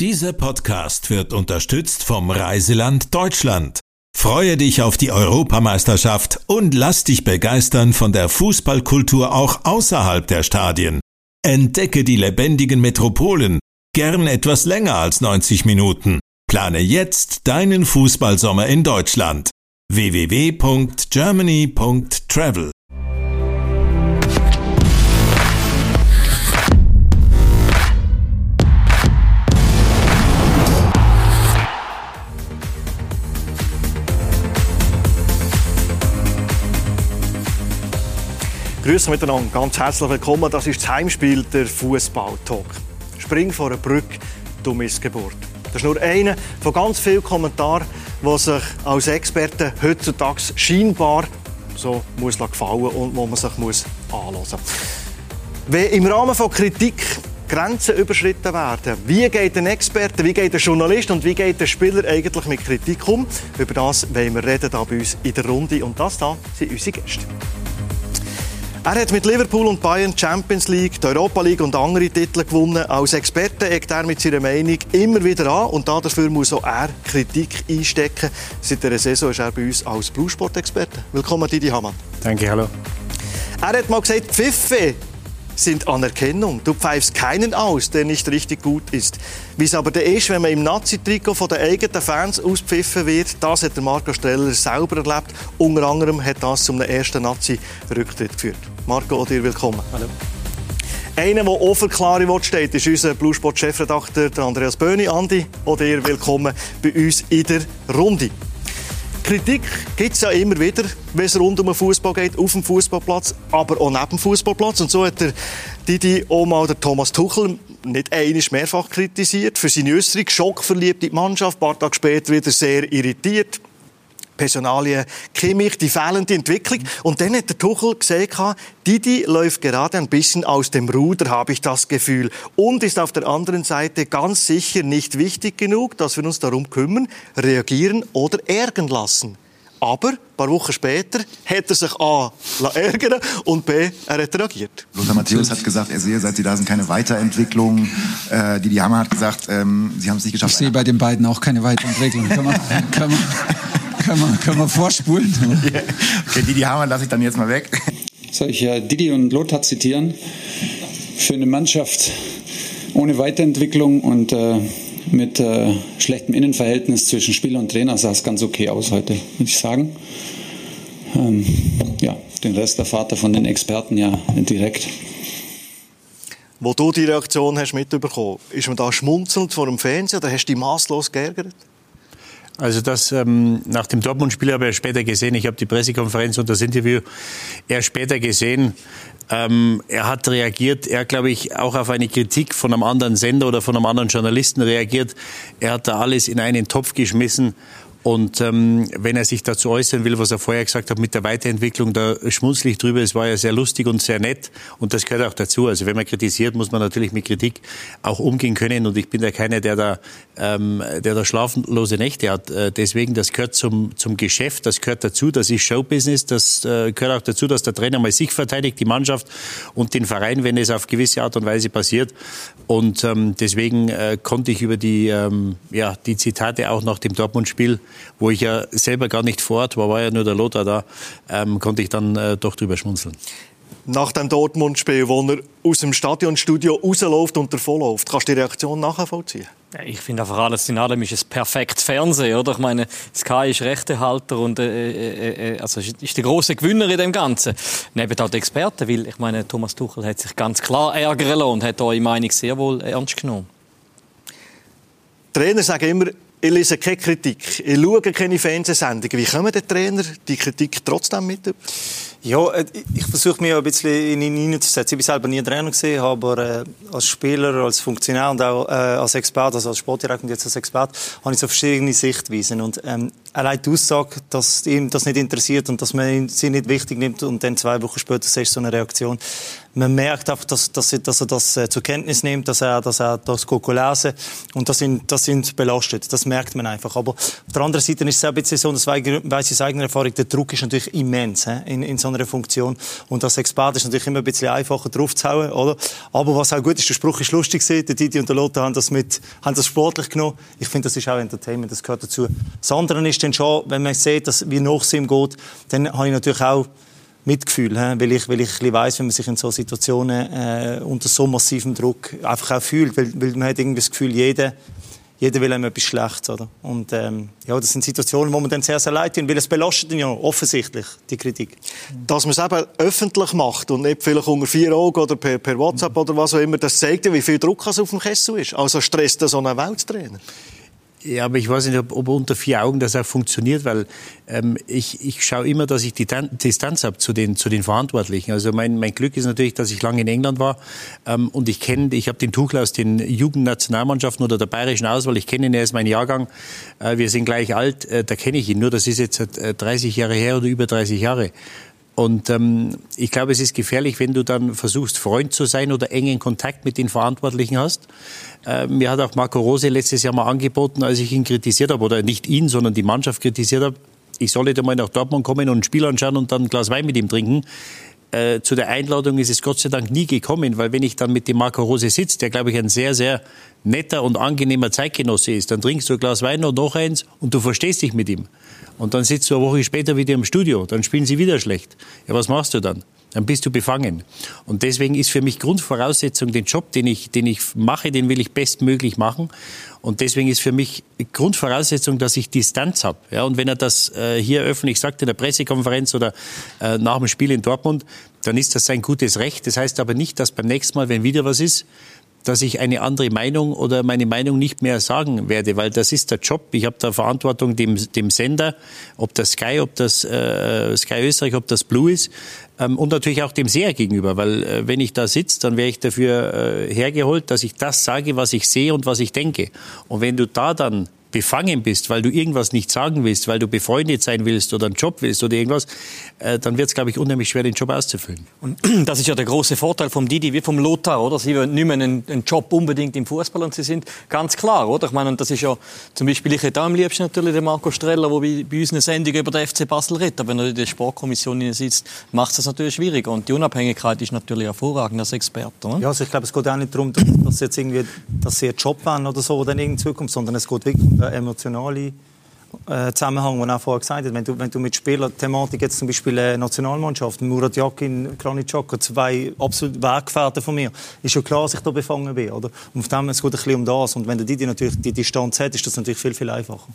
Dieser Podcast wird unterstützt vom Reiseland Deutschland. Freue dich auf die Europameisterschaft und lass dich begeistern von der Fußballkultur auch außerhalb der Stadien. Entdecke die lebendigen Metropolen, gern etwas länger als 90 Minuten. Plane jetzt deinen Fußballsommer in Deutschland. www.germany.travel Grüße miteinander, ganz herzlich willkommen. Das ist das Heimspiel der Fußball-Talk. Spring vor einer Brücke, du Missgeburt. Das ist nur einer von ganz vielen Kommentaren, die sich als Experten heutzutage scheinbar so muss gefallen und wo man sich muss anhören muss. Wenn im Rahmen von Kritik Grenzen überschritten werden, wie geht ein Experte, wie geht ein Journalist und wie geht ein Spieler eigentlich mit Kritik um? Über das wollen wir reden hier bei uns in der Runde und das da sind unsere Gäste. Er hat mit Liverpool und Bayern Champions League, die Europa League und andere Titel gewonnen. Als Experte eckt er mit seiner Meinung immer wieder an und dafür muss auch er Kritik einstecken. Seit der Saison ist er bei uns als Bluesport-Experte. Willkommen, Didi Hamann. Danke, hallo. Er hat mal gesagt, Pfiffe sind Anerkennung. Du pfeifst keinen aus, der nicht richtig gut ist. Wie es aber der ist, wenn man im Nazi-Trikot von den eigenen Fans auspfiffen wird, das hat der Marco Streller selber erlebt. Unter anderem hat das zum ersten Nazi-Rücktritt geführt. Marco, auch dir willkommen. Hallo. Einer, der auch für klare Worte steht, ist unser Bluesport-Chefredakteur Andreas Böhni. Andi, auch dir willkommen bei uns in der Runde. Kritik gibt es ja immer wieder, wenn es rund um den Fußball geht, auf dem Fußballplatz, aber auch neben dem Fußballplatz. Und so hat der Didi auch mal der Thomas Tuchel nicht einiges mehrfach kritisiert für seine Äußerung. Schockverliebt in die Mannschaft, ein paar Tage später wieder sehr irritiert. Personalien Kimmich, die fehlende Entwicklung. Und dann hat der Tuchel gesagt, Didi läuft gerade ein bisschen aus dem Ruder, habe ich das Gefühl. Und ist auf der anderen Seite ganz sicher nicht wichtig genug, dass wir uns darum kümmern, reagieren oder ärgern lassen. Aber ein paar Wochen später hat er sich A. ärgern und B. er hat reagiert. Lothar Matthäus hat gesagt, er sehe, seit sie da sind, keine Weiterentwicklung. Äh, Didi Hammer hat gesagt, ähm, sie haben es nicht geschafft. Ich sehe bei den beiden auch keine Weiterentwicklung. kann man, kann man, kann man, kann man vorspulen. Okay, Didi Hammer lasse ich dann jetzt mal weg. Soll ich äh, Didi und Lothar zitieren? Für eine Mannschaft ohne Weiterentwicklung und äh, mit äh, schlechtem Innenverhältnis zwischen Spieler und Trainer sah es ganz okay aus heute, würde ich sagen. Ähm, ja, den Rest erfahrt er von den Experten ja direkt. Wo du die Reaktion hast mitbekommen, ist man da schmunzelnd vor dem Fernseher oder hast du dich maßlos geärgert? Also das ähm, nach dem Dortmund-Spiel habe ich später gesehen. Ich habe die Pressekonferenz und das Interview erst später gesehen. Ähm, er hat reagiert, er glaube ich auch auf eine Kritik von einem anderen Sender oder von einem anderen Journalisten reagiert. Er hat da alles in einen Topf geschmissen und ähm, wenn er sich dazu äußern will, was er vorher gesagt hat mit der Weiterentwicklung, da schmunzle ich drüber. Es war ja sehr lustig und sehr nett und das gehört auch dazu. Also wenn man kritisiert, muss man natürlich mit Kritik auch umgehen können. Und ich bin da keiner, der da, ähm, der da schlaflose Nächte hat. Äh, deswegen, das gehört zum, zum Geschäft, das gehört dazu. Das ist Showbusiness. Das äh, gehört auch dazu, dass der Trainer mal sich verteidigt, die Mannschaft und den Verein, wenn es auf gewisse Art und Weise passiert. Und ähm, deswegen äh, konnte ich über die, ähm, ja, die Zitate auch nach dem Dortmund-Spiel wo ich ja selber gar nicht vor Ort war, war ja nur der Lothar da, ähm, konnte ich dann äh, doch drüber schmunzeln. Nach dem Dortmund-Spiel, wo er aus dem Stadionstudio rausläuft und davonläuft, kannst du die Reaktion nachvollziehen? Ich finde einfach alles in allem ist es perfektes Fernsehen, oder? Ich meine, Sky ist Rechtehalter und äh, äh, äh, also ist der große Gewinner in dem Ganzen. Neben auch die Experten, weil ich meine, Thomas Tuchel hat sich ganz klar ärgern lassen und hat eure Meinung sehr wohl ernst genommen. Trainer sagen immer, ich lese keine Kritik, ich schaue keine Fernsehsendungen. Wie kommen die Trainer die Kritik trotzdem mit? Ja, äh, ich versuche mich ein bisschen in ihn hineinzusetzen. Ich war selber nie Trainer, gewesen, aber äh, als Spieler, als Funktionär und auch äh, als Experte, also als Sportdirektor und jetzt als Experte, habe ich so verschiedene Sichtweisen. Und ähm, allein die Aussage, dass ihm das nicht interessiert und dass man sie nicht wichtig nimmt und dann zwei Wochen später siehst so eine Reaktion. Man merkt einfach, dass, dass, er, dass er das äh, zur Kenntnis nimmt, dass er, dass er das lesen und das sind, das sind belastet. Das merkt man einfach. Aber auf der anderen Seite ist es auch ein bisschen so, das weiß ich aus eigener Erfahrung, der Druck ist natürlich immens he, in, in so einer Funktion. Und als Experte ist natürlich immer ein bisschen einfacher draufzuhauen, oder? Aber was auch gut ist, der Spruch ist lustig gewesen, der Didi und der Lothar haben das mit, haben das sportlich genommen. Ich finde, das ist auch Entertainment, das gehört dazu. Das andere ist dann schon, wenn man sieht, dass, wie nach es ihm geht, dann habe ich natürlich auch Mitgefühl, weil ich, weil ich weiss, wenn man sich in so Situationen äh, unter so massivem Druck einfach auch fühlt, weil, weil man hat irgendwie das Gefühl, jeder, jeder will einem etwas Schlechtes, oder? Und ähm, ja, das sind Situationen, wo man dann sehr, sehr leid tut, weil es belastet ihn ja offensichtlich, die Kritik. Dass man es eben öffentlich macht und nicht vielleicht unter vier Augen oder per, per WhatsApp oder was auch immer, das zeigt ja, wie viel Druck es auf dem Kessel ist. Also stresst das so einen Welttrainer. Ja, aber ich weiß nicht, ob, ob unter vier Augen das auch funktioniert, weil ähm, ich, ich schaue immer, dass ich die Distanz habe zu den, zu den Verantwortlichen. Also mein, mein Glück ist natürlich, dass ich lange in England war ähm, und ich kenne, ich habe den Tuchel aus den Jugendnationalmannschaften oder der bayerischen Auswahl, ich kenne ihn, er ist mein Jahrgang, äh, wir sind gleich alt, äh, da kenne ich ihn. Nur das ist jetzt äh, 30 Jahre her oder über 30 Jahre. Und ähm, ich glaube, es ist gefährlich, wenn du dann versuchst, Freund zu sein oder engen Kontakt mit den Verantwortlichen hast. Äh, mir hat auch Marco Rose letztes Jahr mal angeboten, als ich ihn kritisiert habe, oder nicht ihn, sondern die Mannschaft kritisiert habe, ich solle da mal nach Dortmund kommen und ein Spiel anschauen und dann ein Glas Wein mit ihm trinken. Äh, zu der Einladung ist es Gott sei Dank nie gekommen, weil wenn ich dann mit dem Marco Rose sitze, der glaube ich ein sehr, sehr netter und angenehmer Zeitgenosse ist, dann trinkst du ein Glas Wein und noch eins und du verstehst dich mit ihm. Und dann sitzt du eine Woche später wieder im Studio, dann spielen sie wieder schlecht. Ja, was machst du dann? Dann bist du befangen. Und deswegen ist für mich Grundvoraussetzung, den Job, den ich, den ich mache, den will ich bestmöglich machen. Und deswegen ist für mich Grundvoraussetzung, dass ich Distanz habe. Ja, und wenn er das äh, hier öffentlich sagt in der Pressekonferenz oder äh, nach dem Spiel in Dortmund, dann ist das sein gutes Recht. Das heißt aber nicht, dass beim nächsten Mal, wenn wieder was ist, dass ich eine andere Meinung oder meine Meinung nicht mehr sagen werde, weil das ist der Job. Ich habe da Verantwortung dem, dem Sender, ob das Sky, ob das äh, Sky Österreich, ob das Blue ist ähm, und natürlich auch dem Seher gegenüber, weil äh, wenn ich da sitze, dann wäre ich dafür äh, hergeholt, dass ich das sage, was ich sehe und was ich denke. Und wenn du da dann befangen bist, weil du irgendwas nicht sagen willst, weil du befreundet sein willst oder einen Job willst oder irgendwas, äh, dann wird es, glaube ich, unheimlich schwer, den Job auszufüllen. Und das ist ja der große Vorteil vom Didi wie vom Lothar, oder? Sie wollen nicht mehr einen, einen, Job unbedingt im Fußball und sie sind ganz klar, oder? Ich meine, und das ist ja zum Beispiel, ich hätte am liebsten natürlich den Marco Streller, der bei, bei uns eine Sendung über den FC Basel redet, aber wenn er in der Sportkommission sitzt, macht es das natürlich schwierig und die Unabhängigkeit ist natürlich hervorragend als Experte. Oder? Ja, also ich glaube, es geht auch nicht darum, dass sie jetzt irgendwie, dass sie einen Job haben oder so, oder in Zukunft, sondern es geht wirklich um eine emotionale äh, Zusammenhang, den er vorher gesagt hat. Wenn du, wenn du mit Spielerthematik jetzt zum Beispiel eine Nationalmannschaft, Murat Yakin, Granit zwei absolut Weggefährten von mir, ist ja klar, dass ich da befangen bin. Oder? Und auf dem es geht ein bisschen um das. Und wenn du die natürlich die Distanz hat, ist das natürlich viel, viel einfacher.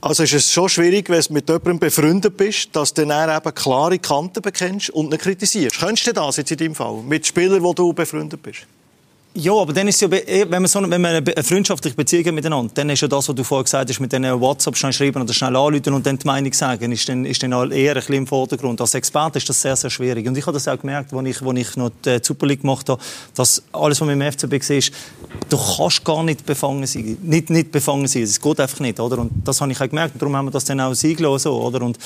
Also ist es schon schwierig, wenn du mit jemandem befreundet bist, dass du dann eben klare Kanten bekennst und nicht kritisierst. Könntest du das jetzt in deinem Fall? Mit Spielern, wo du befreundet bist? Ja, aber dann ist ja, eh, wenn man, so, wenn man eine freundschaftliche Beziehung hat miteinander, dann ist ja das, was du vorher gesagt hast, mit den WhatsApp schnell schreiben oder schnell anrufen und dann die Meinung sagen, ist dann, ist dann eher ein bisschen im Vordergrund. Als Experte ist das sehr, sehr schwierig. Und ich habe das auch gemerkt, als ich, als ich noch die Super League gemacht habe, dass alles, was man im FCB ist, du kannst gar nicht befangen sein. Nicht, nicht befangen sein. Es geht einfach nicht, oder? Und das habe ich auch gemerkt. Darum haben wir das dann auch eingelassen, so, oder? Und,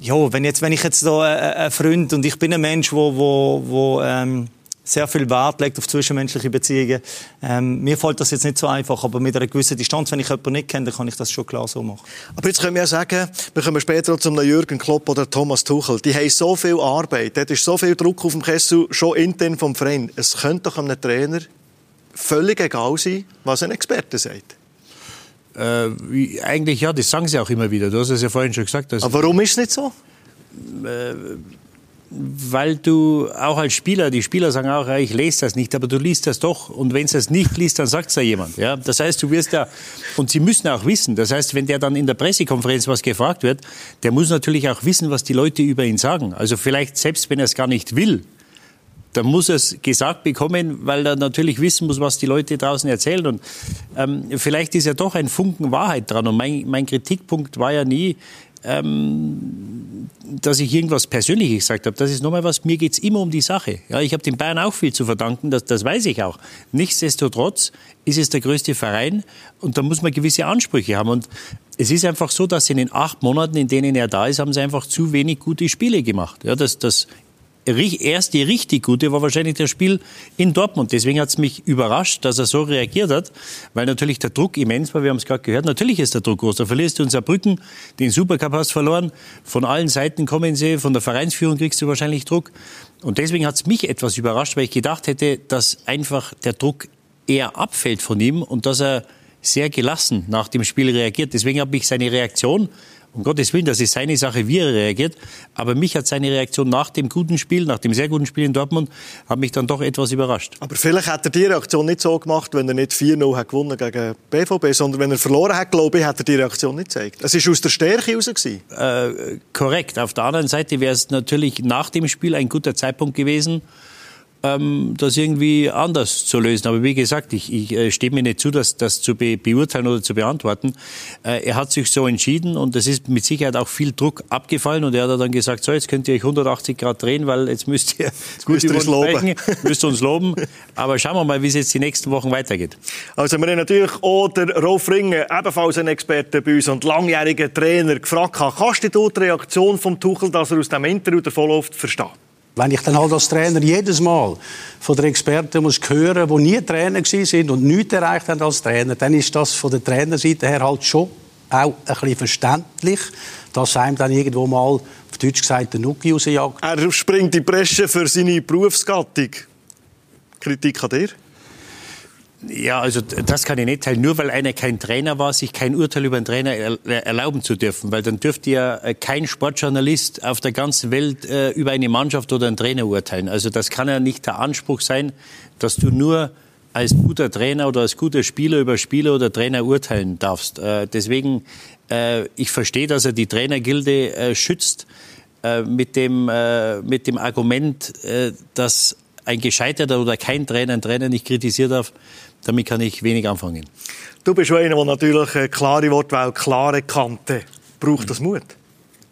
ja, wenn, jetzt, wenn ich jetzt da äh, ein Freund und ich bin ein Mensch, wo, wo, wo ähm, sehr viel Wert legt auf zwischenmenschliche Beziehungen. Ähm, mir fällt das jetzt nicht so einfach, aber mit einer gewissen Distanz, wenn ich jemanden nicht kenne, dann kann ich das schon klar so machen. Aber jetzt können wir ja sagen, wir kommen später zum Jürgen Klopp oder Thomas Tuchel. Die haben so viel Arbeit, dort ist so viel Druck auf dem Kessel, schon intern vom Verein. Es könnte doch einem Trainer völlig egal sein, was ein Experte sagt. Äh, eigentlich ja, das sagen sie auch immer wieder. Du hast es ja vorhin schon gesagt. Aber warum ist es nicht so? Äh, weil du auch als Spieler, die Spieler sagen auch, ja, ich lese das nicht, aber du liest das doch. Und wenn es das nicht liest, dann sagt es da jemand. Ja? Das heißt, du wirst ja, und sie müssen auch wissen, das heißt, wenn der dann in der Pressekonferenz was gefragt wird, der muss natürlich auch wissen, was die Leute über ihn sagen. Also vielleicht selbst, wenn er es gar nicht will, dann muss er es gesagt bekommen, weil er natürlich wissen muss, was die Leute draußen erzählen. Und ähm, vielleicht ist ja doch ein Funken Wahrheit dran. Und mein, mein Kritikpunkt war ja nie, ähm, dass ich irgendwas Persönliches gesagt habe. Das ist nochmal was, mir geht's immer um die Sache. Ja, ich habe den Bayern auch viel zu verdanken, das, das weiß ich auch. Nichtsdestotrotz ist es der größte Verein und da muss man gewisse Ansprüche haben. Und es ist einfach so, dass in den acht Monaten, in denen er da ist, haben sie einfach zu wenig gute Spiele gemacht. Ja, das, das erste richtig gute war wahrscheinlich das Spiel in Dortmund. Deswegen hat es mich überrascht, dass er so reagiert hat, weil natürlich der Druck immens war. Wir haben es gerade gehört. Natürlich ist der Druck groß. Da verlierst du in Saarbrücken, den Supercup hast verloren. Von allen Seiten kommen sie. Von der Vereinsführung kriegst du wahrscheinlich Druck. Und deswegen hat es mich etwas überrascht, weil ich gedacht hätte, dass einfach der Druck eher abfällt von ihm und dass er sehr gelassen nach dem Spiel reagiert. Deswegen habe ich seine Reaktion um Gottes Willen, das ist seine Sache, wie er reagiert. Aber mich hat seine Reaktion nach dem guten Spiel, nach dem sehr guten Spiel in Dortmund, hat mich dann doch etwas überrascht. Aber vielleicht hat er die Reaktion nicht so gemacht, wenn er nicht 4-0 hat gewonnen gegen BVB, sondern wenn er verloren hat, glaube ich, hat er die Reaktion nicht gezeigt. Es war aus der Stärke heraus. Äh, korrekt. Auf der anderen Seite wäre es natürlich nach dem Spiel ein guter Zeitpunkt gewesen, ähm, das irgendwie anders zu lösen. Aber wie gesagt, ich, ich äh, stehe mir nicht zu, das, das zu be beurteilen oder zu beantworten. Äh, er hat sich so entschieden und es ist mit Sicherheit auch viel Druck abgefallen und er hat dann gesagt, so jetzt könnt ihr euch 180 Grad drehen, weil jetzt müsst ihr jetzt gut müsst über uns sprechen, müsst uns loben. Aber schauen wir mal, wie es jetzt die nächsten Wochen weitergeht. Also wir haben natürlich auch den Rolf Ringen, ebenfalls ein Experte bei uns und langjähriger Trainer, gefragt, kannst du die Reaktion vom Tuchel, dass er aus dem Interview davonläuft, verstehen? Wenn ich dann halt als Trainer jedes Mal von den Experten muss hören, die nie Trainer sind und nichts erreicht haben als Trainer, dann ist das von der Trainerseite her halt schon auch ein bisschen verständlich, dass einem dann irgendwo mal, auf Deutsch gesagt, der Nuki rausjagt. Er springt die Bresche für seine Berufsgattung. Kritik an dir? Ja, also das kann ich nicht teilen. Nur weil einer kein Trainer war, sich kein Urteil über einen Trainer erlauben zu dürfen. Weil dann dürfte ja äh, kein Sportjournalist auf der ganzen Welt äh, über eine Mannschaft oder einen Trainer urteilen. Also das kann ja nicht der Anspruch sein, dass du nur als guter Trainer oder als guter Spieler über Spieler oder Trainer urteilen darfst. Äh, deswegen, äh, ich verstehe, dass er die Trainergilde äh, schützt äh, mit, dem, mit dem Argument, dass ein gescheiterter oder kein Trainer einen Trainer nicht kritisieren darf, damit kann ich wenig anfangen. Du bist schon einer, der natürlich eine klare Wortwahl, klare Kante. Braucht das Mut?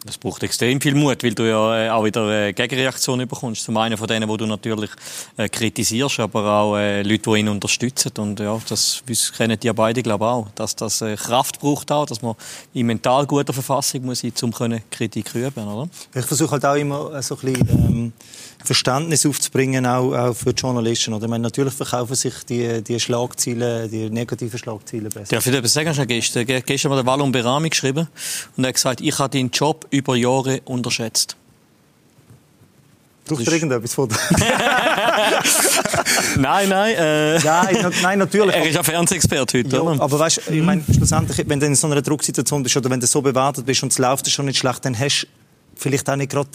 Es braucht extrem viel Mut, weil du ja äh, auch wieder äh, Gegenreaktionen bekommst. Zum einen von denen, wo du natürlich äh, kritisierst, aber auch Leute, die ihn unterstützen. Und ja, das kennen die ja beide, glaube ich, auch. Dass das Kraft braucht auch, dass man in mental guter Verfassung muss sein, um Kritik üben, oder? Ich versuche halt auch immer so ein bisschen, ähm, Verständnis aufzubringen, auch, auch für die Journalisten. Oder? Ich meine, natürlich verkaufen sich die, die Schlagzeilen, die negativen Schlagzeilen besser. Darf ich dir etwas sagen? Ich gestern, gestern hat der Wallon Berami geschrieben und er hat gesagt, ich habe deinen Job über Jahre unterschätzt. Braucht ihr irgendetwas von Nein, nein. Äh, nein, nein, natürlich. Er ist ein Fernsehexperte heute, ja, oder? Aber weißt, ich meine, schlussendlich, wenn du in so einer Drucksituation bist oder wenn du so bewertet bist und es läuft schon nicht schlecht, dann hast du vielleicht auch nicht gerade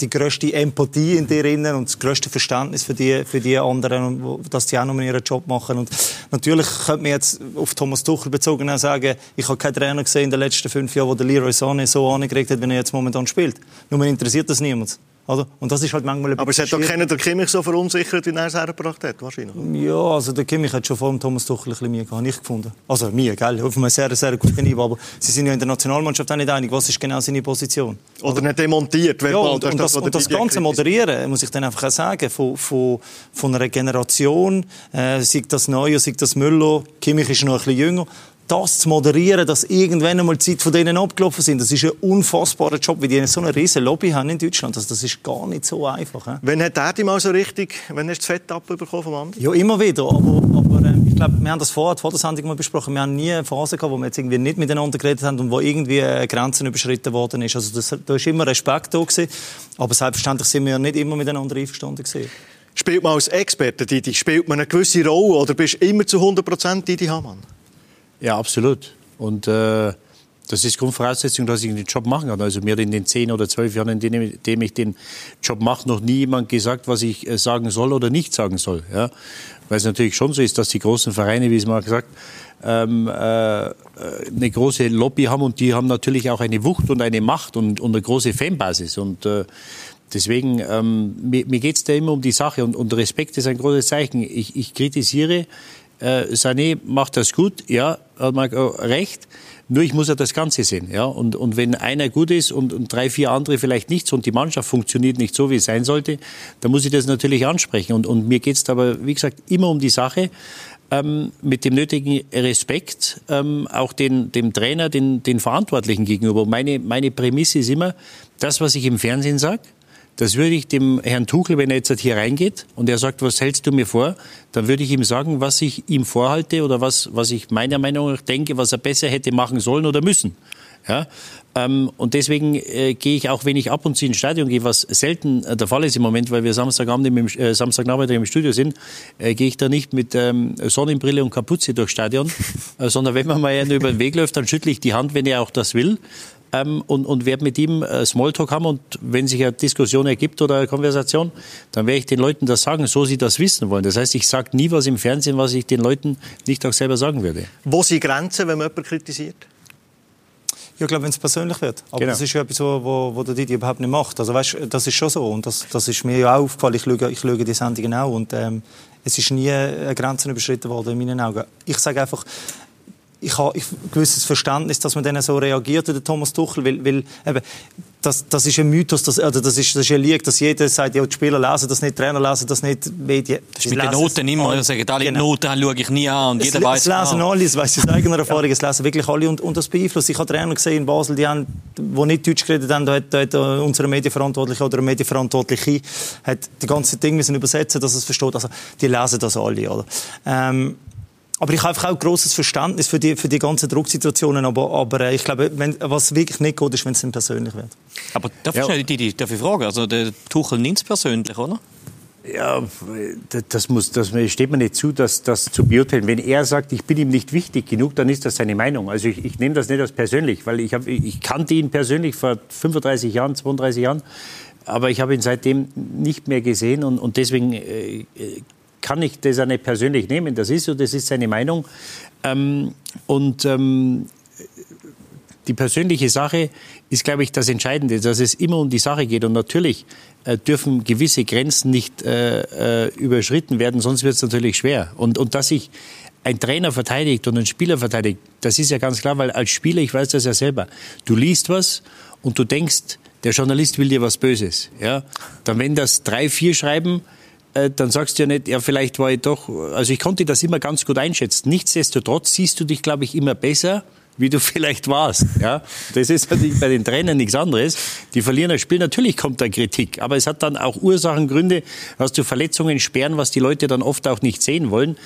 die größte Empathie in dir drin und das größte Verständnis für die, für die anderen, dass die auch noch ihren Job machen. Und natürlich könnte man jetzt auf Thomas Tuchel bezogen sagen, ich habe keinen Trainer gesehen in den letzten fünf Jahren, wo der Leroy Sané so angeregt hat, wie er jetzt momentan spielt. Nur interessiert das niemand. Oder? Und das ist halt manchmal Aber es hat doch keiner der Kimmich so verunsichert, wie er es hergebracht hat, wahrscheinlich. Ja, also der Kimmich hat schon vor dem Thomas Tuchel ein bisschen Mühe gehabt, nicht gefunden. Also mir, gell, auf einem sehr, sehr guten Niveau. Aber sie sind ja in der Nationalmannschaft auch nicht einig, was ist genau seine Position. Oder nicht demontiert. Ja, und, und, das, und das Ganze moderieren, muss ich dann einfach auch sagen, von, von, von einer Generation, äh, sei das Neue, sei das Müller, Kimmich ist noch ein bisschen jünger, das zu moderieren, dass irgendwann einmal die Zeit von denen abgelaufen sind, das ist ein unfassbarer Job, weil die so eine riesen Lobby haben in Deutschland. Also das ist gar nicht so einfach. He? Wann hat er die mal so richtig, wenn hast du das Fett abbekommen vom Andi? Ja, immer wieder. Aber, aber äh, ich glaube, wir haben das vorher, vor der Sendung mal besprochen. Wir haben nie eine Phase gehabt, wo wir jetzt irgendwie nicht miteinander geredet haben und wo irgendwie äh, Grenzen überschritten worden ist. Also das, da ist immer Respekt da gewesen. Aber selbstverständlich sind wir nicht immer miteinander einverstanden gewesen. Spielt man als Experte, Didi, spielt man eine gewisse Rolle oder bist du immer zu 100 Prozent Didi Hamann? Ja, absolut. Und äh, das ist Grundvoraussetzung, dass ich den Job machen kann. Also mir hat in den zehn oder zwölf Jahren, in denen ich den Job mache, noch nie jemand gesagt, was ich äh, sagen soll oder nicht sagen soll. Ja? Weil es natürlich schon so ist, dass die großen Vereine, wie es mal gesagt, ähm, äh, eine große Lobby haben und die haben natürlich auch eine Wucht und eine Macht und, und eine große Fanbasis. Und äh, deswegen, ähm, mir, mir geht es da immer um die Sache und, und Respekt ist ein großes Zeichen. Ich, ich kritisiere äh, Sané macht das gut, ja, hat man recht. Nur ich muss ja das Ganze sehen. Ja? Und, und wenn einer gut ist und, und drei, vier andere vielleicht nicht so und die Mannschaft funktioniert nicht so, wie es sein sollte, dann muss ich das natürlich ansprechen. Und, und mir geht es aber, wie gesagt, immer um die Sache. Ähm, mit dem nötigen Respekt ähm, auch den, dem Trainer, den, den Verantwortlichen gegenüber. Meine, meine Prämisse ist immer, das, was ich im Fernsehen sage, Das würde ich dem Herrn Tuchel, wenn er jetzt hier reingeht und er sagt, was hältst du mir vor, dann würde ich ihm sagen, was ich ihm vorhalte oder was, was ich meiner Meinung nach denke, was er besser hätte machen sollen oder müssen. Ja? Ähm, und deswegen äh, gehe ich auch, wenn ich ab und zu ins Stadion gehe, was selten äh, der Fall ist im Moment, weil wir Samstagabend im, äh, Samstagnachmittag im Studio sind, äh, gehe ich da nicht mit ähm, Sonnenbrille und Kapuze durchs Stadion, äh, sondern wenn man mal über den Weg läuft, dann schüttle ich die Hand, wenn er auch das will. Ähm, und, und werde mit ihm äh, Smalltalk haben und wenn sich eine Diskussion ergibt oder eine Konversation, dann werde ich den Leuten das sagen, so sie das wissen wollen. Das heißt, ich sage nie was im Fernsehen, was ich den Leuten nicht auch selber sagen würde. Wo sind Grenzen, wenn man jemanden kritisiert? Ja, ich glaube, wenn es persönlich wird. Aber genau. das ist ja etwas, wo, wo der Didi überhaupt nicht macht. Also weißt, das ist schon so und das, das ist mir ja auch aufgefallen. Ich schaue, ich schaue die Sendungen auch und ähm, es ist nie eine Grenze überschritten worden in meinen Augen. Ich sage einfach, ich habe ein gewisses Verständnis, dass man dann so reagiert, der Thomas Tuchel, weil, weil eben, das, das ist ein Mythos, das, also das, ist, das ist ein Lied, dass jeder sagt, ja, die Spieler lesen das nicht, die Trainer lesen das nicht, Medien. Das ist mit den Noten immer, alle, sagen, alle genau. Noten schaue ich nie an und es, jeder weiß Es lesen genau. alle, das weiss ich aus eigener Erfahrung, es lesen wirklich alle und, und das beeinflusst. Ich habe Trainer gesehen in Basel, die, haben, die nicht Deutsch geredet haben, da hat, da hat unsere Medienverantwortliche oder Medienverantwortliche hat die ganze Dinge müssen übersetzen, dass es versteht. Also die lesen das alle, oder? Ähm, aber ich habe einfach auch ein grosses Verständnis für die, für die ganzen Drucksituationen. Aber, aber äh, ich glaube, wenn, was wirklich nicht gut ist, wenn es dann persönlich wird. Aber darf, ja. ich, die, die, darf ich fragen? Also der Tuchel nimmt es persönlich, oder? Ja, das, muss, das steht mir nicht zu, das, das zu beurteilen. Wenn er sagt, ich bin ihm nicht wichtig genug, dann ist das seine Meinung. Also ich, ich nehme das nicht als persönlich, weil ich, hab, ich kannte ihn persönlich vor 35 Jahren, 32 Jahren, aber ich habe ihn seitdem nicht mehr gesehen und, und deswegen äh, kann ich das auch nicht persönlich nehmen. Das ist so, das ist seine Meinung. Ähm, und ähm, die persönliche Sache ist, glaube ich, das Entscheidende, dass es immer um die Sache geht. Und natürlich äh, dürfen gewisse Grenzen nicht äh, äh überschritten werden, sonst wird es natürlich schwer. Und, und dass sich ein Trainer verteidigt und ein Spieler verteidigt, das ist ja ganz klar, weil als Spieler, ich weiß das ja selber, du liest was und du denkst, der Journalist will dir was Böses. Ja? Dann wenn das drei, vier schreiben, dann sagst du ja nicht, ja, vielleicht war ich doch, also ich konnte das immer ganz gut einschätzen. Nichtsdestotrotz siehst du dich, glaube ich, immer besser, wie du vielleicht warst. Ja, das ist natürlich bei den Trainern nichts anderes. Die verlieren das Spiel. Natürlich kommt da Kritik, aber es hat dann auch Ursachen, Gründe, hast du Verletzungen, Sperren, was die Leute dann oft auch nicht sehen wollen.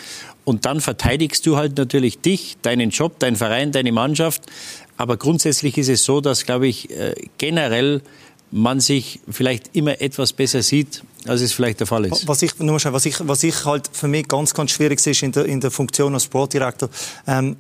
Und dann verteidigst du halt natürlich dich, deinen Job, deinen Verein, deine Mannschaft. Aber grundsätzlich ist es so, dass, glaube ich, äh, generell man sich vielleicht immer etwas besser sieht, als es vielleicht der Fall ist. Was ich, nur was ich, was ich halt für mich ganz, ganz schwierig ist in der, in der Funktion als Sportdirektor, ähm,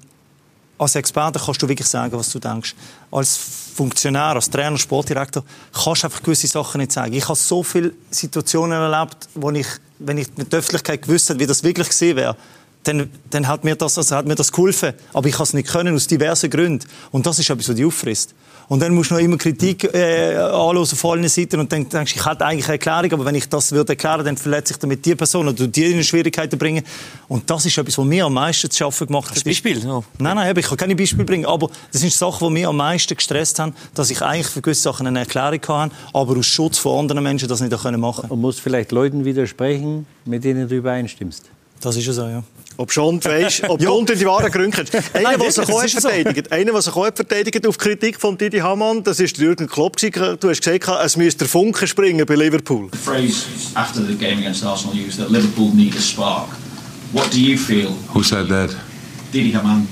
als Experte kannst du wirklich sagen, was du denkst. Als Funktionär, als Trainer, Sportdirektor kannst du einfach gewisse Sachen nicht sagen. Ich habe so viele Situationen erlebt, wo ich, wenn ich mit der Öffentlichkeit gewusst hätte, wie das wirklich gesehen wäre, dann, dann hat mir das, also hat mir das geholfen. Aber ich kann es nicht können, aus diversen Gründen. Und das ist etwas, was dich auffrisst. Und dann musst du noch immer Kritik äh, anhören von allen Seiten und dann denkst ich hatte eigentlich eine Erklärung, aber wenn ich das würde erklären, dann verletze ich damit die Person oder die in Schwierigkeiten bringen. Und das ist etwas, was mir am meisten zu schaffen gemacht hat. Beispiel? No. Nein, nein, ich kann keine Beispiele bringen, aber das sind Sachen, die mir am meisten gestresst haben, dass ich eigentlich für gewisse Sachen eine Erklärung hatte, aber aus Schutz von anderen Menschen das nicht machen konnte. Und musst vielleicht Leuten widersprechen, mit denen du übereinstimmst. Das ist ja so, ja. Ob schon, weißt, ob du unter die wahren Gründe kennst. Einer, der sich auch verteidigt, einer, der sich auch verteidigt auf Kritik von Didi Hamann, das ist Jürgen Klopp. Du hast gesagt, es müsste der Funke springen bei Liverpool. The phrase after the game against Arsenal used that Liverpool need a spark. What do you feel? Who said that? Didi Hamann.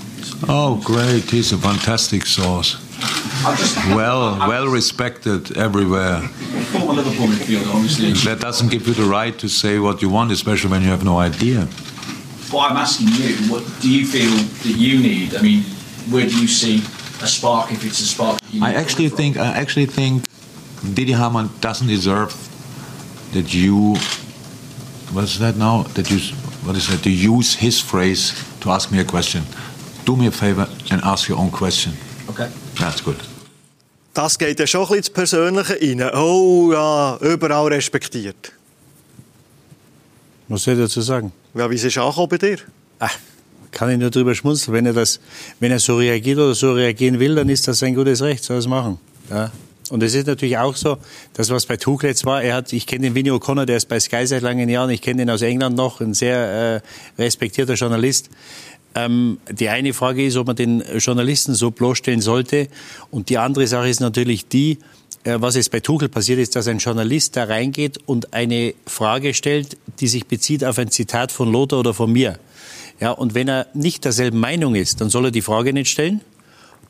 Oh, great! He's a fantastic source. well, well respected everywhere. Former Liverpool midfielder, obviously. That doesn't give you the right to say what you want, especially when you have no idea. But I'm asking you, what do you feel that you need? I mean, where do you see a spark if it's a spark? I actually think I actually think Didi Hamann doesn't deserve that you. What's that now? That you what is that? To use his phrase to ask me a question. Do me a favor and ask your own question. Okay. That's good. Das geht ja schon ein bisschen ins Persönliche rein. Oh ja, überall respektiert. Was soll ich dazu sagen? Ja, wie ist es angekommen bei dir? Ach, kann ich nur drüber schmunzeln. Wenn er, das, wenn er so reagiert oder so reagieren will, dann ist das sein gutes Recht, soll er es machen. Ja. Und es ist natürlich auch so, das was bei Tuchel jetzt war, er hat, ich kenne den Vinny O'Connor, der ist bei Sky seit langen Jahren, ich kenne ihn aus England noch, ein sehr äh, respektierter Journalist. Ähm, die eine Frage ist, ob man den Journalisten so bloßstellen sollte. Und die andere Sache ist natürlich die, was jetzt bei Tuchel passiert ist, dass ein Journalist da reingeht und eine Frage stellt, die sich bezieht auf ein Zitat von Lothar oder von mir. Ja, und wenn er nicht derselben Meinung ist, dann soll er die Frage nicht stellen.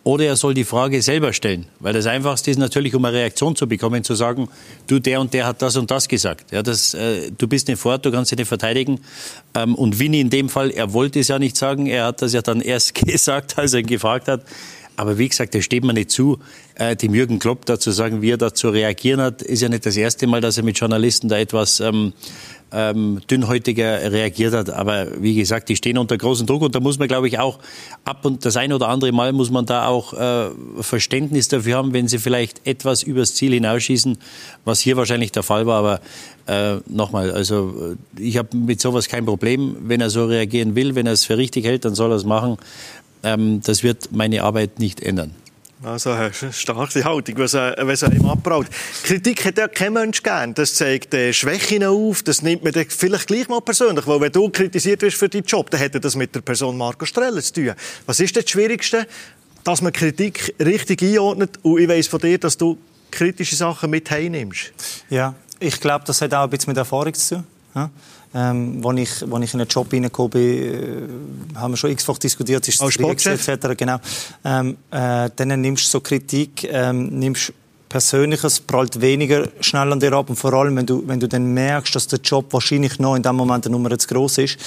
Oder er soll die Frage selber stellen. Weil das Einfachste ist natürlich, um eine Reaktion zu bekommen, zu sagen, du, der und der hat das und das gesagt. Ja, das, äh, du bist nicht fort, du kannst dich nicht verteidigen. Ähm, und Winnie in dem Fall, er wollte es ja nicht sagen, er hat das ja dann erst gesagt, als er ihn gefragt hat. Aber wie gesagt, das steht mir nicht zu, äh, dem Jürgen Klopp dazu sagen, wie er dazu reagieren hat. Ist ja nicht das erste Mal, dass er mit Journalisten da etwas ähm, ähm, dünnhäutiger reagiert hat. Aber wie gesagt, die stehen unter großem Druck und da muss man, glaube ich, auch ab und das ein oder andere Mal muss man da auch äh, Verständnis dafür haben, wenn sie vielleicht etwas übers Ziel hinausschießen, was hier wahrscheinlich der Fall war. Aber äh, nochmal, also ich habe mit sowas kein Problem. Wenn er so reagieren will, wenn er es für richtig hält, dann soll er es machen. Ähm, das wird meine Arbeit nicht ändern. Also eine starke Haltung, was er, was er ihm abbraut. Kritik hat ja kein Mensch gern. Das zeigt äh, Schwächen auf. Das nimmt man dann vielleicht gleich mal persönlich. Weil wenn du kritisiert wirst für deinen Job, dann hätte das mit der Person Marco Streller zu tun. Was ist das Schwierigste? Dass man Kritik richtig einordnet. Und ich weiss von dir, dass du kritische Sachen mit heimnimmst. Ja, ich glaube, das hat auch ein bisschen mit Erfahrung zu tun. Ja? Ähm, als ich, als ich in den Job reingekommen bin, äh, haben wir schon x-fach diskutiert, ist Sportchef? etc. Genau. Ähm, äh, dann nimmst du so Kritik, ähm, nimmst Persönliches prallt weniger schnell an dir ab und vor allem, wenn du, wenn du dann merkst, dass der Job wahrscheinlich noch in dem Moment eine Nummer zu groß ist,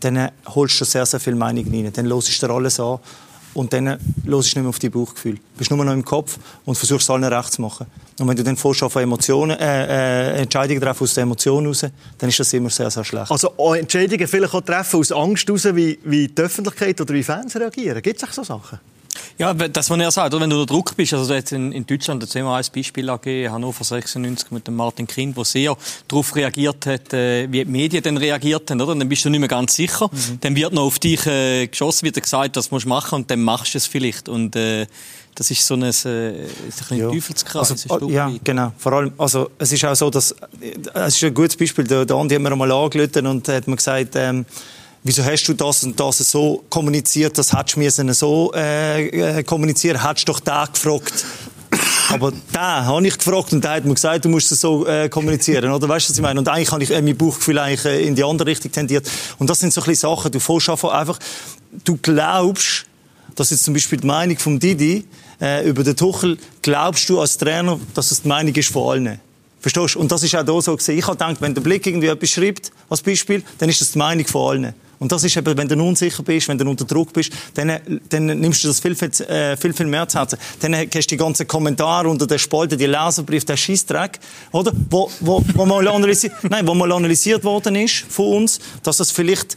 dann äh, holst du sehr, sehr viel Meinung rein. Dann hörst du dir alles an und dann hörst du nicht mehr auf dein Bauchgefühl. Du bist nur noch im Kopf und versuchst allen recht zu machen. Und wenn du dann vorst auf Emotionen, äh, äh, Entscheidungen treffen aus der Emotion raus, dann ist das immer sehr, sehr schlecht. Also auch Entscheidungen vielleicht auch treffen aus Angst heraus, wie, wie die Öffentlichkeit oder wie Fans reagieren. Gibt es so Sachen? Ja, das, was er sagt, oder? wenn du unter Druck bist, also jetzt in, in Deutschland, jetzt haben wir als Beispiel angegeben, Hannover 96 mit dem Martin Kind, der sehr darauf reagiert hat, äh, wie die Medien dann reagiert haben, oder? Und dann bist du nicht mehr ganz sicher. Mhm. Dann wird noch auf dich äh, geschossen, wird gesagt, das musst du machen und dann machst du es vielleicht. Und äh, das ist so ein, äh, ein ja. Teufelskreis. Also, ja, genau. Vor allem, also, es ist auch so, dass, es ist ein gutes Beispiel, der, der Andi hat mir einmal angerufen und hat mir gesagt, ähm, wieso hast du das und das so kommuniziert, das hättest du mir so äh, äh, kommunizieren, hättest du doch da gefragt. Aber da habe ich gefragt und der hat mir gesagt, du musst es so äh, kommunizieren, oder? Weißt du, was ich meine? Und eigentlich habe ich äh, mein Bauchgefühl eigentlich äh, in die andere Richtung tendiert. Und das sind so ein bisschen Sachen, du fährst einfach, du glaubst, dass jetzt zum Beispiel die Meinung von Didi äh, über den Tuchel, glaubst du als Trainer, dass es die Meinung ist von allen? Verstehst du? Und das ist auch da so gewesen. Ich habe gedacht, wenn der Blick irgendwie etwas schreibt, als Beispiel, dann ist das die Meinung von allen. Und das ist eben, wenn du unsicher bist, wenn du unter Druck bist, dann, dann nimmst du das viel, viel, äh, viel, viel mehr zu Herzen. Dann hast du die ganzen Kommentare unter den Spalten, die Leserbrief, der Scheissdreck, oder? Wo, wo, wo, mal analysiert, nein, wo mal analysiert worden ist von uns, dass das vielleicht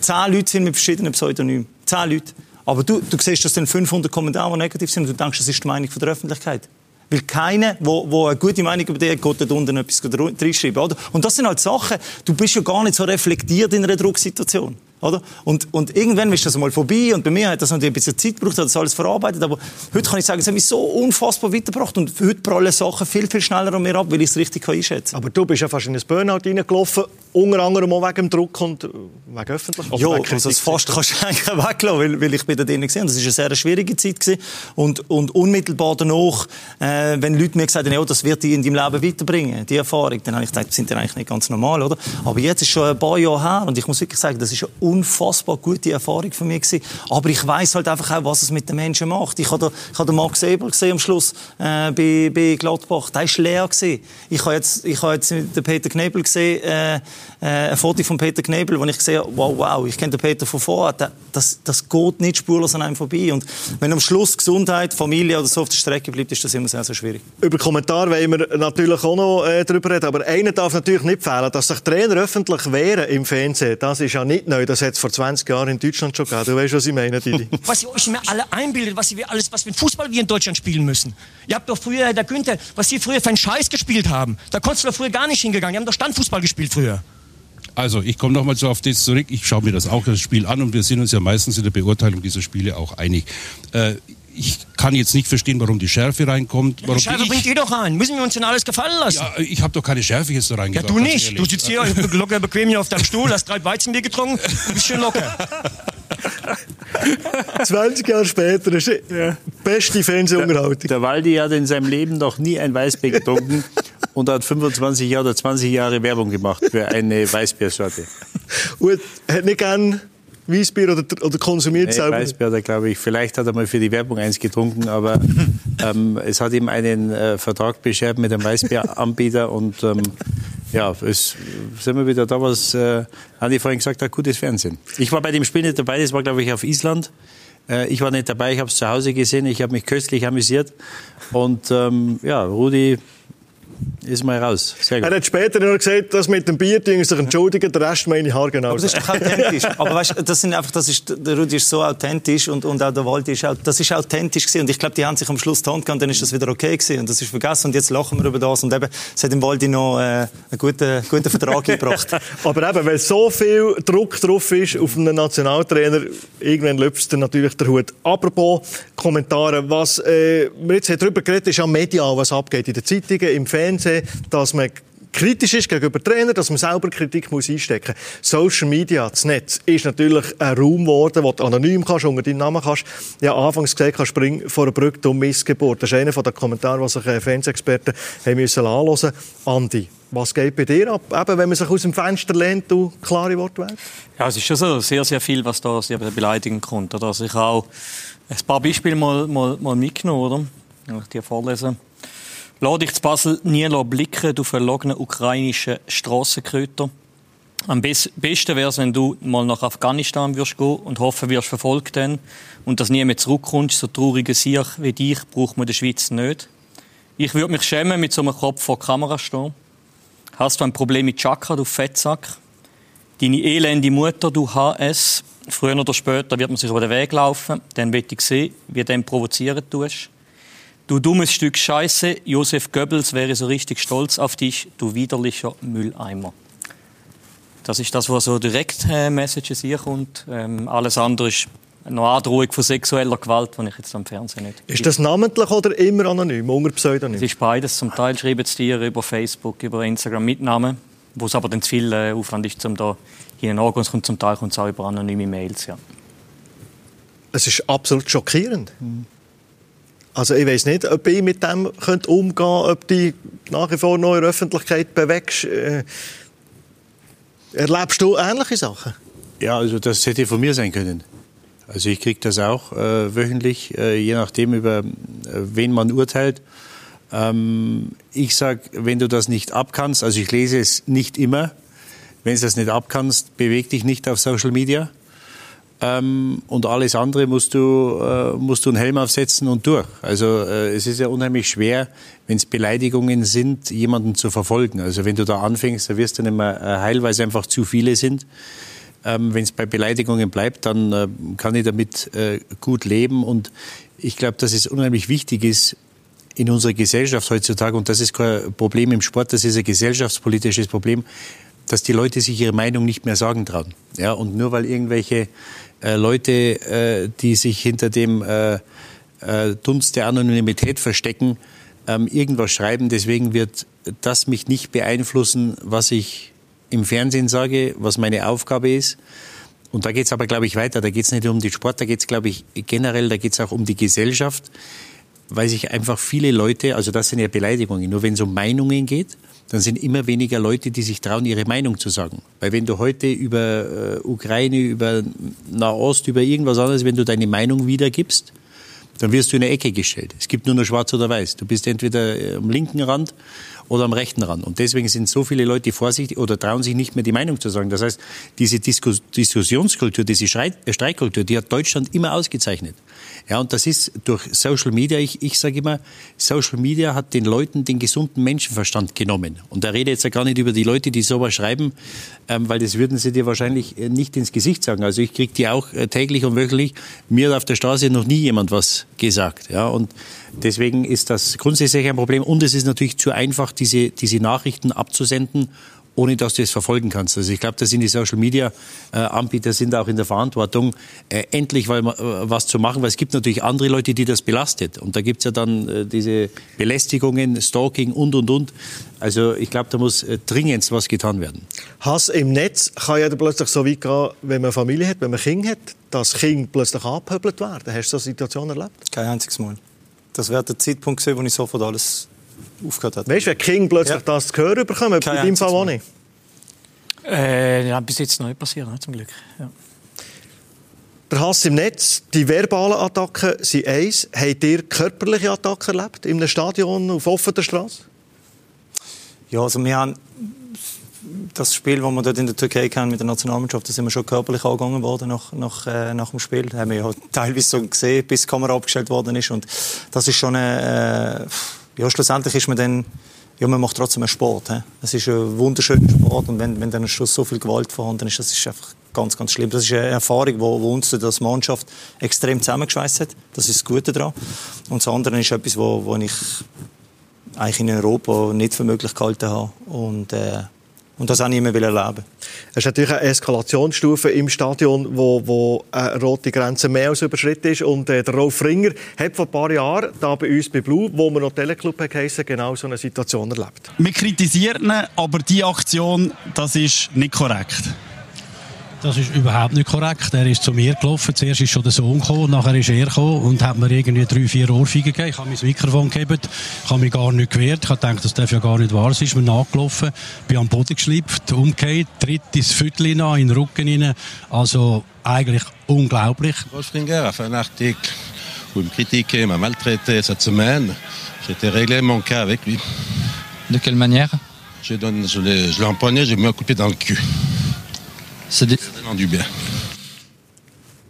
zehn Leute sind mit verschiedenen Pseudonymen. Zehn Leute. Aber du, du siehst, dass dann 500 Kommentare, negativ sind, und du denkst, das ist die Meinung von der Öffentlichkeit. Weil keiner, der eine gute Meinung über dich hat, geht dort unten etwas reinschreiben. Oder? Und das sind halt Sachen, du bist ja gar nicht so reflektiert in einer Drucksituation. Oder? Und, und irgendwann ist das mal vorbei und bei mir hat das natürlich ein bisschen Zeit gebraucht, hat das alles verarbeitet, aber heute kann ich sagen, es hat mich so unfassbar weitergebracht und heute prallen Sachen viel, viel schneller an mir ab, weil ich es richtig einschätzen kann. Aber du bist ja fast in ein Burnout reingelaufen, unter anderem auch wegen dem Druck und wegen Öffentlichkeit. Ja, also das fast kannst du eigentlich weglassen, weil, weil ich bin da drin gesehen. Das war eine sehr schwierige Zeit gewesen. und, und unmittelbar danach, äh, wenn Leute mir gesagt haben, ja, das wird dich in deinem Leben weiterbringen, die Erfahrung, dann habe ich gedacht, das sind ja eigentlich nicht ganz normal, oder? Aber jetzt ist schon ein paar Jahre her und ich muss wirklich sagen, das ist eine unfassbar gute Erfahrung für mich gewesen. Aber ich weiß halt einfach auch, was es mit den Menschen macht. Ich habe, ich habe den Max Eber gesehen am Schluss äh, bei, bei Gladbach. Der war leer gewesen. Ich habe jetzt, ich habe jetzt den Peter Knebel gesehen, äh, äh, ein Foto von Peter Knebel, wo ich sehe, wow, wow, ich kenne den Peter von vorher. Das, das geht nicht spurlos an einem vorbei. Und wenn am Schluss Gesundheit, Familie oder so auf der Strecke bleibt, ist das immer sehr, sehr schwierig. Über Kommentare wollen wir natürlich auch noch äh, darüber reden. Aber einer darf natürlich nicht fehlen, dass sich Trainer öffentlich wehren im Fernsehen. Das ist ja nicht neu. Das hat es vor 20 Jahren in Deutschland schon gegeben. Du weißt, was ich meine, Didi. was ihr euch immer alle einbildet, was wir alles, was wir Fußball wir in Deutschland spielen müssen. Ihr habt doch früher, der Günther, was sie früher für einen Scheiß gespielt haben. Da konntest du doch früher gar nicht hingegangen. Die haben doch Standfußball gespielt früher. Also ich komme nochmal so auf das zurück. Ich schaue mir das auch das Spiel an und wir sind uns ja meistens in der Beurteilung dieser Spiele auch einig. Äh, ich kann jetzt nicht verstehen, warum die Schärfe reinkommt. Warum die Schärfe bringt ihr doch rein. Müssen wir uns denn alles gefallen lassen? Ja, ich habe doch keine Schärfe jetzt da reingebracht. Ja, du nicht. Du sitzt hier locker bequem hier auf deinem Stuhl, hast drei Weizenbier getrunken, bist schön locker. 20 Jahre später ist ja. beste Fernsehunterhaltung. Der, der Waldi hat in seinem Leben noch nie ein Weißbier getrunken und hat 25 oder 20 Jahre Werbung gemacht für eine Weißbiersorte. Und hat nicht gern Weißbier oder, oder konsumiert nee, selber? Weißbier, da glaube ich, vielleicht hat er mal für die Werbung eins getrunken, aber ähm, es hat ihm einen äh, Vertrag beschert mit einem Weißbieranbieter und ähm, ja, es sind wir wieder da, was äh, Andi vorhin gesagt hat, gutes Fernsehen. Ich war bei dem Spiel nicht dabei, das war glaube ich auf Island. Äh, ich war nicht dabei, ich habe es zu Hause gesehen, ich habe mich köstlich amüsiert und ähm, ja, Rudi ist mal raus. Er hat später noch gesagt, dass mit dem Bier sich entschuldigen, der Rest meine Haar genau. Aber das ist doch authentisch. Aber weißt, das sind einfach, das ist, der Rudi ist so authentisch und, und auch der Waldi ist, das ist authentisch gewesen. Und ich glaube, die haben sich am Schluss die Hand gehabt, dann ist das wieder okay gewesen. Und das ist vergessen. Und jetzt lachen wir über das. Und eben, es hat dem Waldi noch äh, einen guten, guten Vertrag gebracht. Aber eben, weil so viel Druck drauf ist auf einen Nationaltrainer, irgendwann löpft natürlich der Hut. Apropos Kommentare, was äh, wir jetzt darüber geredet ist ja medial, was abgeht in den Zeitungen, im Fernsehen, dass man kritisch ist gegenüber Trainern, dass man selber Kritik muss einstecken muss. Social Media, das Netz, ist natürlich ein Raum geworden, wo du anonym kannst, unter deinen Namen kannst. Ja, anfangs gesagt, kannst springen vor einer Brücke um Missgeburt. Das ist einer der Kommentare, die sich Fernsehexperten haben müssen anhören. Andi, was geht bei dir ab, eben, wenn man sich aus dem Fenster lehnt, du klare Worte wählst? Ja, es ist schon so sehr, sehr viel, was da sehr beleidigend kommt. Also ich habe auch ein paar Beispiele mal, mal, mal mitgenommen, oder? Ich dir vorlesen. Lass dich zu Basel nie blicken du verlogenen ukrainischen Strassenköter. Am besten wäre es, wenn du mal nach Afghanistan würdest gehen und hoffen wirst verfolgt dann und dass nie mehr zurückkommst. So traurige Sieg wie dich braucht man in der Schweiz nicht. Ich würde mich schämen, mit so einem Kopf vor der Kamera stehen. Hast du ein Problem mit Chakra, du Fettsack? Deine elende Mutter, du HS. Früher oder später wird man sich über den Weg laufen. Dann wird ich sehen, wie du provozieren tust. Du dummes Stück Scheiße, Josef Goebbels wäre so richtig stolz auf dich, du widerlicher Mülleimer. Das ist das, was so direkt äh, Messages hier kommt. Ähm, alles andere ist eine Androhung von sexueller Gewalt, die ich jetzt am Fernsehen nicht. Ist das namentlich oder immer anonym, unter Pseudonym? Es ist beides. Zum Teil schreiben es dir über Facebook, über Instagram mit Namen, wo es aber dann zu viel äh, Aufwand ist, um da hineinzugehen. Es kommt zum Teil kommt es auch über anonyme Mails. Ja. Es ist absolut schockierend. Mhm. Also ich weiß nicht, ob ich mit dem könnt umgehen könnte, ob die nach wie vor noch in der Öffentlichkeit bewegst. Äh, erlebst du ähnliche Sachen? Ja, also das hätte von mir sein können. Also ich kriege das auch äh, wöchentlich, äh, je nachdem, über äh, wen man urteilt. Ähm, ich sage, wenn du das nicht abkannst, also ich lese es nicht immer, wenn du das nicht abkannst, beweg dich nicht auf Social Media. Ähm, und alles andere musst du, äh, musst du einen Helm aufsetzen und durch. Also äh, es ist ja unheimlich schwer, wenn es Beleidigungen sind, jemanden zu verfolgen. Also wenn du da anfängst, da wirst du nicht mehr äh, heil, weil es einfach zu viele sind. Ähm, wenn es bei Beleidigungen bleibt, dann äh, kann ich damit äh, gut leben. Und ich glaube, dass es unheimlich wichtig ist, in unserer Gesellschaft heutzutage, und das ist kein Problem im Sport, das ist ein gesellschaftspolitisches Problem, dass die Leute sich ihre Meinung nicht mehr sagen trauen. Ja, und nur weil irgendwelche äh, Leute, äh, die sich hinter dem äh, äh, Dunst der Anonymität verstecken, ähm, irgendwas schreiben. Deswegen wird das mich nicht beeinflussen, was ich im Fernsehen sage, was meine Aufgabe ist. Und da geht es aber, glaube ich, weiter. Da geht es nicht um den Sport, da geht es, glaube ich, generell, da geht es auch um die Gesellschaft, weil sich einfach viele Leute, also das sind ja Beleidigungen, nur wenn es um Meinungen geht, dann sind immer weniger Leute, die sich trauen, ihre Meinung zu sagen. Weil wenn du heute über äh, Ukraine, über Nahost, über irgendwas anderes, wenn du deine Meinung wiedergibst, dann wirst du in eine Ecke gestellt. Es gibt nur noch schwarz oder weiß. Du bist entweder äh, am linken Rand oder am rechten Rand. Und deswegen sind so viele Leute vorsichtig oder trauen sich nicht mehr die Meinung zu sagen. Das heißt, diese Diskus Diskussionskultur, diese Streitkultur, die hat Deutschland immer ausgezeichnet. Ja, und das ist durch Social Media, ich, ich sage immer, Social Media hat den Leuten den gesunden Menschenverstand genommen. Und da rede ich jetzt ja gar nicht über die Leute, die sowas schreiben, ähm, weil das würden sie dir wahrscheinlich äh, nicht ins Gesicht sagen. Also ich kriege die auch äh, täglich und wöchentlich. Mir hat auf der Straße noch nie jemand was gesagt. Ja, und deswegen ist das grundsätzlich ein Problem. Und es ist natürlich zu einfach, diese, diese Nachrichten abzusenden ohne dass du es verfolgen kannst. Also ich glaube, da sind die Social Media äh, Anbieter sind auch in der Verantwortung, äh, endlich weil, äh, was zu machen, weil es gibt natürlich andere Leute, die das belastet. Und da gibt es ja dann äh, diese Belästigungen, Stalking und und und. Also ich glaube, da muss äh, dringend was getan werden. Hass im Netz kann ja plötzlich so weit gehen, wenn man Familie hat, wenn man Kinder hat. dass Kinder plötzlich abgehöbelt werden? Hast du so eine Situation erlebt? Kein einziges Mal. Das wäre der Zeitpunkt gewesen, wo ich sofort alles aufgehört habe. Weißt du, wenn Kinder plötzlich ja. das zu hören bekommen, Kein bei deinem Fall auch nicht? Äh, ja, bis jetzt noch nicht passiert, ne, zum Glück. Ja. Der Hass im Netz, die verbalen Attacken sind eins. Habt ihr körperliche Attacken erlebt? In einem Stadion, auf offener Straße? Ja, also wir haben das Spiel, das wir dort in der Türkei kennen mit der Nationalmannschaft, da sind wir schon körperlich angegangen worden nach, nach, äh, nach dem Spiel. Das haben wir ja teilweise so gesehen, bis die Kamera abgestellt worden ist. Und das ist schon eine, äh, ja, schlussendlich ist man dann, ja, man macht trotzdem einen Sport. Es ist ein wunderschöner Sport und wenn, wenn dann am Schluss so viel Gewalt vorhanden ist, das ist einfach ganz, ganz schlimm. Das ist eine Erfahrung, die uns als Mannschaft extrem zusammengeschweißt hat. Das ist das Gute daran. Und das andere ist etwas, wo, wo ich eigentlich in Europa nicht für möglich gehalten habe. Und, äh, und das auch nicht mehr erleben Es ist natürlich eine Eskalationsstufe im Stadion, wo, wo eine rote Grenze mehr als überschritten ist. Und äh, der Rolf Ringer hat vor ein paar Jahren da bei uns bei Blue, wo wir noch Teleclub heißen, genau so eine Situation erlebt. Wir kritisieren aber die Aktion, das ist nicht korrekt. Das ist überhaupt nicht korrekt. Er ist zu mir gelaufen. Zuerst ist schon der Sohn gekommen, nachher ist er gekommen und hat mir irgendwie drei, vier Ohrfeigen gegeben. Ich habe mein Mikrofon gegeben, ich habe mich gar nicht gewehrt. Ich habe gedacht, das darf ja gar nicht wahr sein. Ist mir nachgelaufen, bin am Boden geschlüpft, umgekehrt, tritt ins Viertel in den Rücken rein. Also eigentlich unglaublich. Rolf Ringer a fait un article où il me critiquait, m'a maltraité cette semaine. Été régler mon cas avec lui. De quelle manière Je, donne, je l'ai empoigné, j'ai mis un coup de pied dans le cul. C'est du bien.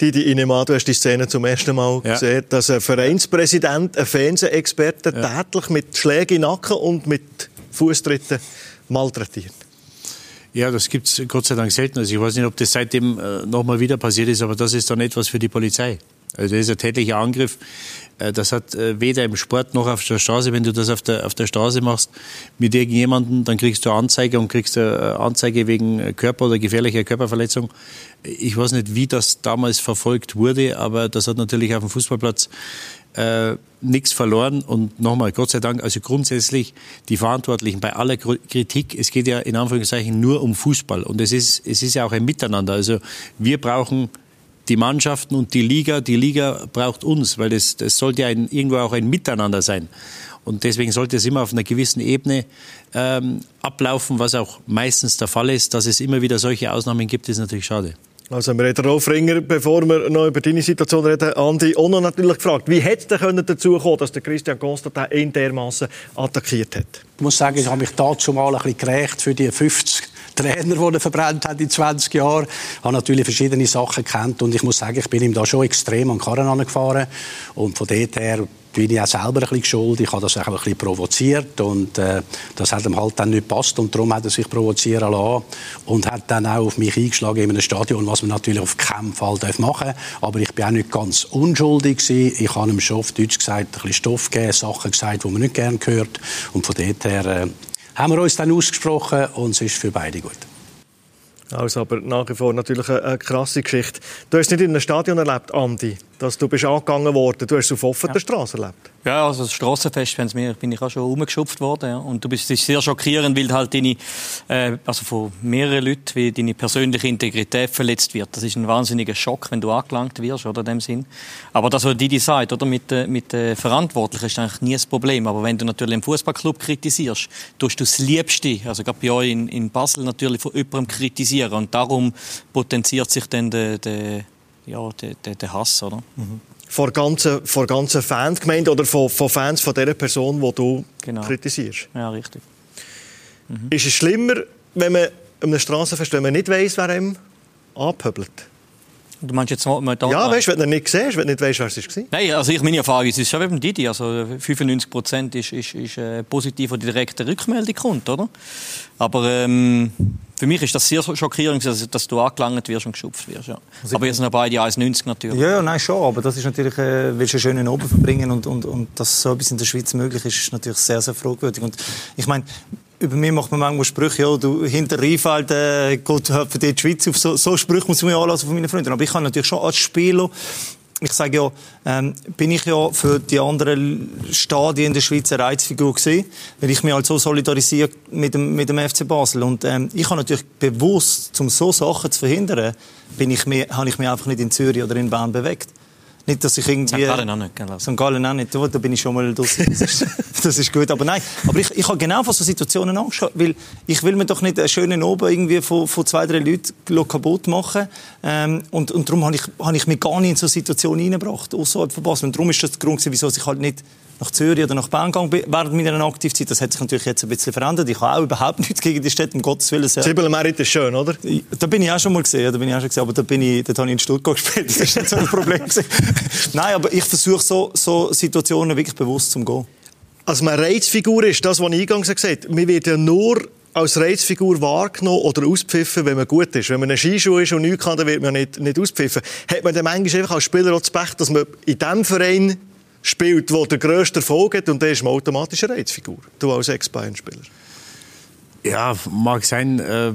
Didi Inema, du hast die Szene zum ersten Mal ja. gesehen, dass ein Vereinspräsident, ein Fernsehexperte ja. tätlich mit Schlägen in den Nacken und mit Fußtritten malträtiert. Ja, das gibt es Gott sei Dank selten. Also ich weiß nicht, ob das seitdem äh, nochmal wieder passiert ist, aber das ist dann etwas für die Polizei. Also das ist ein tätlicher Angriff. Äh, das hat äh, weder im Sport noch auf der Straße. Wenn du das auf der, auf der Straße machst mit irgendjemandem, dann kriegst du Anzeige und kriegst äh, Anzeige wegen Körper- oder gefährlicher Körperverletzung. Ich weiß nicht, wie das damals verfolgt wurde, aber das hat natürlich auf dem Fußballplatz äh, nichts verloren. Und nochmal, Gott sei Dank, also grundsätzlich die Verantwortlichen bei aller Kritik, es geht ja in Anführungszeichen nur um Fußball. Und es ist, es ist ja auch ein Miteinander. Also wir brauchen die Mannschaften und die Liga. Die Liga braucht uns, weil das, das sollte ja ein, irgendwo auch ein Miteinander sein. Und deswegen sollte es immer auf einer gewissen Ebene ähm, ablaufen, was auch meistens der Fall ist. Dass es immer wieder solche Ausnahmen gibt, ist natürlich schade. Also wir reden Rolf Ringer, bevor wir noch über deine Situation reden, Andi, noch natürlich gefragt, wie hätte es dazu kommen dass der Christian Constantin ihn dermaßen attackiert hat? Ich muss sagen, ich habe mich dazu mal ein bisschen gerecht für die 50 Trainer, den er verbrannt hat in 20 Jahren. Ich habe natürlich verschiedene Sachen kennt und ich muss sagen, ich bin ihm da schon extrem an den Karren angefahren und von dort her bin ich auch selber ein bisschen geschuldet. Ich habe das auch ein bisschen provoziert und äh, das hat ihm halt dann nicht gepasst und darum hat er sich provozieren lassen und hat dann auch auf mich eingeschlagen in einem Stadion, was man natürlich auf keinen Fall machen darf. Aber ich bin auch nicht ganz unschuldig gewesen. Ich habe ihm schon auf Deutsch gesagt, ein bisschen Stoff gegeben, Sachen gesagt, die man nicht gerne hört und von dort her äh, haben wir uns dann ausgesprochen und es ist für beide gut. Also aber nach wie vor natürlich eine, eine krasse Geschichte. Du hast nicht in einem Stadion erlebt, Andi, dass du bist angegangen worden. Du hast es auf offener ja. Straße erlebt. Ja, also das Strassenfest, wenn's mir, bin ich auch schon umgeschupft worden. Ja. Und du bist es ist sehr schockierend, weil halt deine, äh, also von mehreren Leuten, wie deine persönliche Integrität verletzt wird. Das ist ein wahnsinniger Schock, wenn du angelangt wirst, oder in dem Sinn. Aber das, was Didi sagt, oder mit, mit äh, Verantwortlichen, ist eigentlich nie das Problem. Aber wenn du natürlich einen Fußballclub kritisierst, tust du das Liebste, also gerade bei euch in, in Basel natürlich von jemandem kritisieren. Und darum potenziert sich dann der, der ja, der, der, der Hass, oder? Mhm vor ganzen, vor ganzen Fangemeinde oder von, von Fans von der Person, die du genau. kritisierst. Ja, richtig. Mhm. Ist es schlimmer, wenn man einem Straßenfest, wenn man nicht weiss, wer ihm abhöbelt? Du meinst jetzt mal da? Ja, weißt, wenn du nicht siehst, wenn du nicht weißt, wer es war. Nein, also ich, meine Erfahrung ist, es ist schon wie Didi. Also 95 Prozent ist, ist, ist äh, positiv, die direkte Rückmeldung kommt, oder? Aber ähm, für mich ist das sehr schockierend, dass du angelangt wirst und geschupft wirst. Ja. Also aber jetzt sind beide 1,90 natürlich. Ja, nein, schon. Aber das ist natürlich, äh, willst du einen schönen Oben verbringen und, und, und dass so etwas in der Schweiz möglich ist, ist natürlich sehr, sehr fragwürdig. Und ich meine, über mich macht man manchmal Sprüche, ja, du, hinter Rheinfeld äh, geht für die Schweiz auf. So, so Sprüche muss man mir anlassen von meinen Freunden. Aber ich kann natürlich schon als Spieler ich sage ja, ähm, bin ich ja für die anderen Stadien in der Schweiz eine Reizfigur gewesen, weil ich mich halt so solidarisiere mit dem, mit dem FC Basel. Und ähm, ich habe natürlich bewusst, um so Sachen zu verhindern, bin ich mir, habe ich mich einfach nicht in Zürich oder in Bern bewegt. Nicht, dass ich irgendwie... St. Gallen auch nicht, gell? St. Gallen auch nicht. Da da bin ich schon mal. Das ist, das ist gut. Aber nein, aber ich, ich habe genau von so Situationen Angst. Weil ich will mir doch nicht einen schönen Oben irgendwie von, von zwei, drei Leuten kaputt machen. Ähm, und, und darum habe ich, habe ich mich gar nicht in so Situationen reingebracht. Außerhalb von Basel. Und darum ist das der Grund, wieso ich halt nicht nach Zürich oder nach Bern gegangen bin während meiner Aktivzeit. Das hat sich natürlich jetzt ein bisschen verändert. Ich habe auch überhaupt nichts gegen die Städte, um Gottes Willen. Zibelmerit ist schön, oder? Da bin ich auch schon mal gesehen, da bin ich auch schon gesehen, aber da bin ich, dort habe ich in Stuttgart gespielt. Das ist nicht so ein Problem. Nein, aber ich versuche so, so Situationen wirklich bewusst zu gehen. Also eine Reizfigur ist das, was ich eingangs gesagt habe. Man wird ja nur als Reizfigur wahrgenommen oder auspfiffen, wenn man gut ist. Wenn man ein Skischuh ist und nichts kann, dann wird man nicht, nicht auspfiffen. Hat man dann manchmal einfach als Spieler auch das Pech, dass man in dem Verein spielt, der grösste Erfolg hat, und der ist automatisch eine Reizfigur. Du als Ex-Bayern-Spieler. Ja, mag sein. Äh,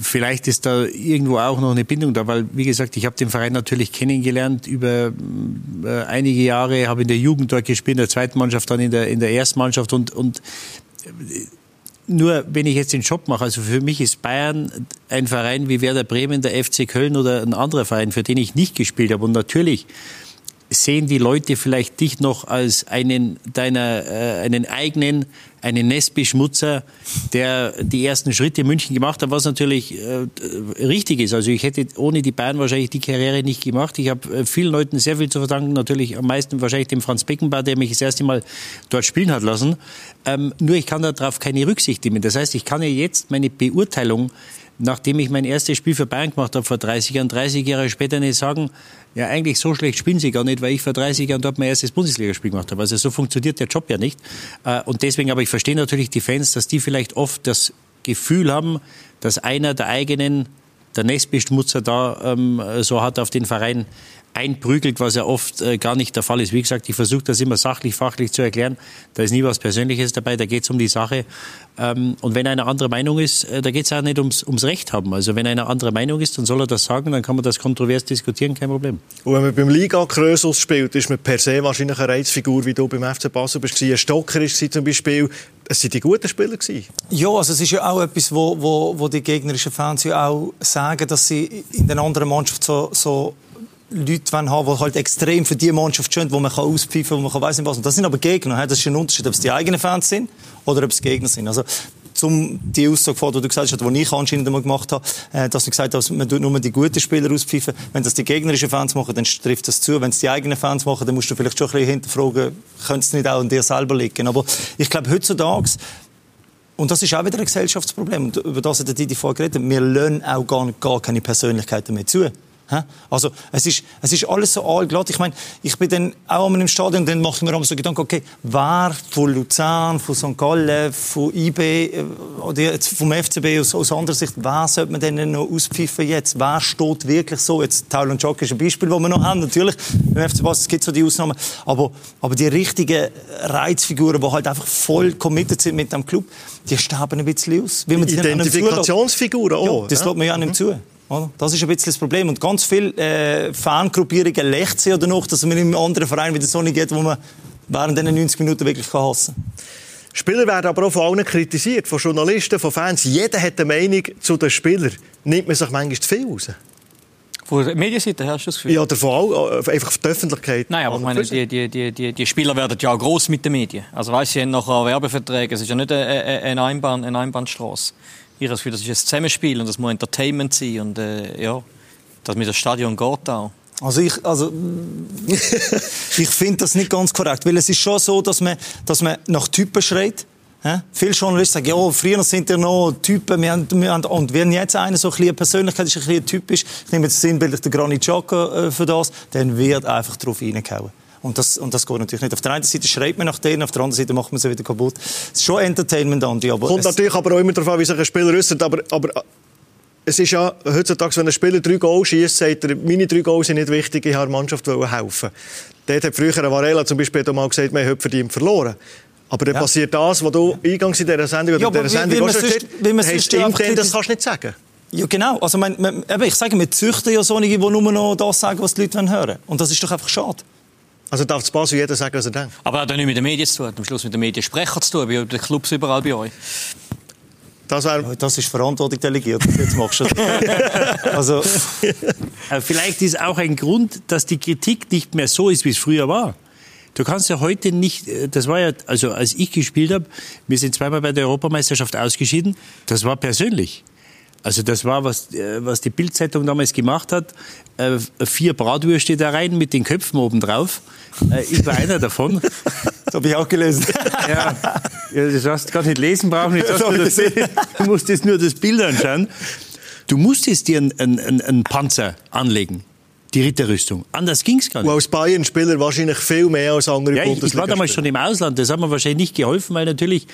vielleicht ist da irgendwo auch noch eine Bindung da, weil, wie gesagt, ich habe den Verein natürlich kennengelernt über äh, einige Jahre, habe in der Jugend dort gespielt, in der zweiten Mannschaft, dann in der, in der ersten Mannschaft und, und äh, nur wenn ich jetzt den Job mache, also für mich ist Bayern ein Verein wie Werder Bremen, der FC Köln oder ein anderer Verein, für den ich nicht gespielt habe. Und natürlich sehen die Leute vielleicht dich noch als einen deiner äh, einen eigenen einen Nestbeschmutzer, der die ersten Schritte in München gemacht hat, was natürlich äh, richtig ist. Also ich hätte ohne die Bayern wahrscheinlich die Karriere nicht gemacht. Ich habe äh, vielen Leuten sehr viel zu verdanken, natürlich am meisten wahrscheinlich dem Franz Beckenbauer, der mich das erste Mal dort spielen hat lassen. Ähm, nur ich kann darauf keine Rücksicht nehmen. Das heißt, ich kann ja jetzt meine Beurteilung nachdem ich mein erstes Spiel für Bayern gemacht habe vor 30 Jahren, 30 Jahre später nicht sagen, ja eigentlich so schlecht spielen sie gar nicht, weil ich vor 30 Jahren dort mein erstes Bundesligaspiel gemacht habe. Also so funktioniert der Job ja nicht. Äh, und deswegen, aber ich verstehe natürlich die Fans, dass die vielleicht oft das Gefühl haben, dass einer der eigenen, der Nestbeschmutzer da ähm, so hat auf den Verein einprügelt, was ja oft äh, gar nicht der Fall ist. Wie gesagt, ich versuche das immer sachlich, fachlich zu erklären. Da ist nie was Persönliches dabei, da geht es um die Sache. Ähm, und wenn einer andere Meinung ist, äh, da geht es auch nicht ums, ums Recht haben. Also wenn einer andere Meinung ist, dann soll er das sagen, dann kann man das kontrovers diskutieren, kein Problem. Und wenn man beim Liga Krösus spielt, ist man per se wahrscheinlich eine Reizfigur, wie du beim FC Basel bist. Ein Stocker war zum Beispiel. Es waren die guten Spieler. Gewesen. Ja, also es ist ja auch etwas, wo, wo, wo die gegnerischen Fans ja auch sagen, dass sie in den anderen Mannschaften so, so Leute haben die halt extrem für die Mannschaft stehen, wo man kann auspfeifen kann, wo man kann weiss nicht was. Und das sind aber Gegner. Das ist ein Unterschied, ob es die eigenen Fans sind oder ob es Gegner sind. Also, zum die Aussage, die du gesagt hast, die ich anscheinend einmal gemacht habe, äh, dass du gesagt hast, man tut nur die guten Spieler auspfeifen. Wenn das die gegnerischen Fans machen, dann trifft das zu. Wenn es die eigenen Fans machen, dann musst du vielleicht schon ein bisschen hinterfragen, könnte es nicht auch an dir selber liegen. Aber ich glaube, heutzutage und das ist auch wieder ein Gesellschaftsproblem. Und über das hat die vorher geredet. Wir lernen auch gar, gar keine Persönlichkeiten mehr zu. Also, es ist, es ist alles so allglatt. Ich meine, ich bin dann auch einmal im Stadion, dann mache ich mir so Gedanken, okay, wer von Luzern, von St. Gallen, von IB, äh, oder jetzt vom FCB aus, aus anderer Sicht, wer sollte man denn noch auspfiffen jetzt? Wer steht wirklich so? Jetzt, Taul und Jock ist ein Beispiel, das wir noch haben. Natürlich, beim FC Basel gibt so die Ausnahmen. Aber, aber die richtigen Reizfiguren, die halt einfach voll committed sind mit dem Club, die sterben ein bisschen aus. Identifikationsfiguren auch. Ja, das lässt man ja nicht zu. Das ist ein bisschen das Problem. Und ganz viele äh, Fangruppierungen lächeln oder noch, dass man in einem anderen Verein wieder so nicht geht, wo man während diesen 90 Minuten wirklich hassen kann. Spieler werden aber auch von allen kritisiert, von Journalisten, von Fans. Jeder hat eine Meinung zu den Spielern. Nimmt man sich manchmal zu viel raus? Von der Medienseite hast du das Gefühl? Ja, davon auch, äh, einfach auf die Öffentlichkeit. Nein, aber ich meine, die, die, die, die, die Spieler werden ja auch gross mit den Medien. Also weißt, sie haben nachher Werbeverträge. Es ist ja nicht eine, eine, Einbahn, eine Einbahnstraße ich habe das Gefühl, das ist ein Zusammenspiel und das muss Entertainment sein und äh, ja, dass mir das Stadion geht auch. Also ich, also ich finde das nicht ganz korrekt, weil es ist schon so, dass man, dass man nach Typen schreit. Ja? Viele Journalisten sagen, ja, früher sind ja noch Typen, wir haben, wir haben, und wenn jetzt einer so ein bisschen Persönlichkeit ist, ein bisschen typisch, ich nehme jetzt sinnbildlich den Granit Xhaka äh, für das, dann wird einfach drauf reingehauen. Und das, und das geht natürlich nicht. Auf der einen Seite schreibt man nach denen, auf der anderen Seite macht man sie wieder kaputt. Es ist schon Entertainment, Andi. Aber Kommt natürlich aber auch immer darauf an, wie sich ein Spieler äußert. Aber, aber es ist ja heutzutage, wenn ein Spieler drei Goals schießt, sagt er, meine drei Goals sind nicht wichtig, ich habe der Mannschaft helfen. Dort hat früher ein Varela zum Beispiel mal gesagt, wir haben heute verdient verloren. Aber dann ja. passiert das, was du eingangs in dieser Sendung oder ja, in dieser Sendung wie, wie, wie, wie, wie, wie, das kannst du nicht sagen. Ja, genau. Also, mein, mein, ich sage, wir züchten ja solche, die nur noch das sagen, was die Leute hören wollen. Und das ist doch einfach schade. Also darf das Basel jeder sagen, was er denkt? Aber hat auch nicht mit den Medien zu tun, hat am Schluss mit den Mediensprechern zu tun, bei den Clubs überall bei euch. Das, wär... das ist Verantwortung delegiert. Jetzt machst du also, äh, Vielleicht ist auch ein Grund, dass die Kritik nicht mehr so ist, wie es früher war. Du kannst ja heute nicht, äh, das war ja, also als ich gespielt habe, wir sind zweimal bei der Europameisterschaft ausgeschieden, das war persönlich. Also das war, was, äh, was die Bildzeitung damals gemacht hat. Äh, vier Bratwürste da rein mit den Köpfen oben drauf. Äh, ich war einer davon. Das habe ich auch gelesen. Ja, das hast du gar nicht lesen brauchen. Nicht, das das du musstest nur das Bild anschauen. Du musstest dir einen, einen, einen Panzer anlegen die Ritterrüstung. Anders ging es gar nicht. Und als Bayern-Spieler wahrscheinlich viel mehr als andere ja, ich, ich war damals schon im Ausland. Das hat mir wahrscheinlich nicht geholfen, weil natürlich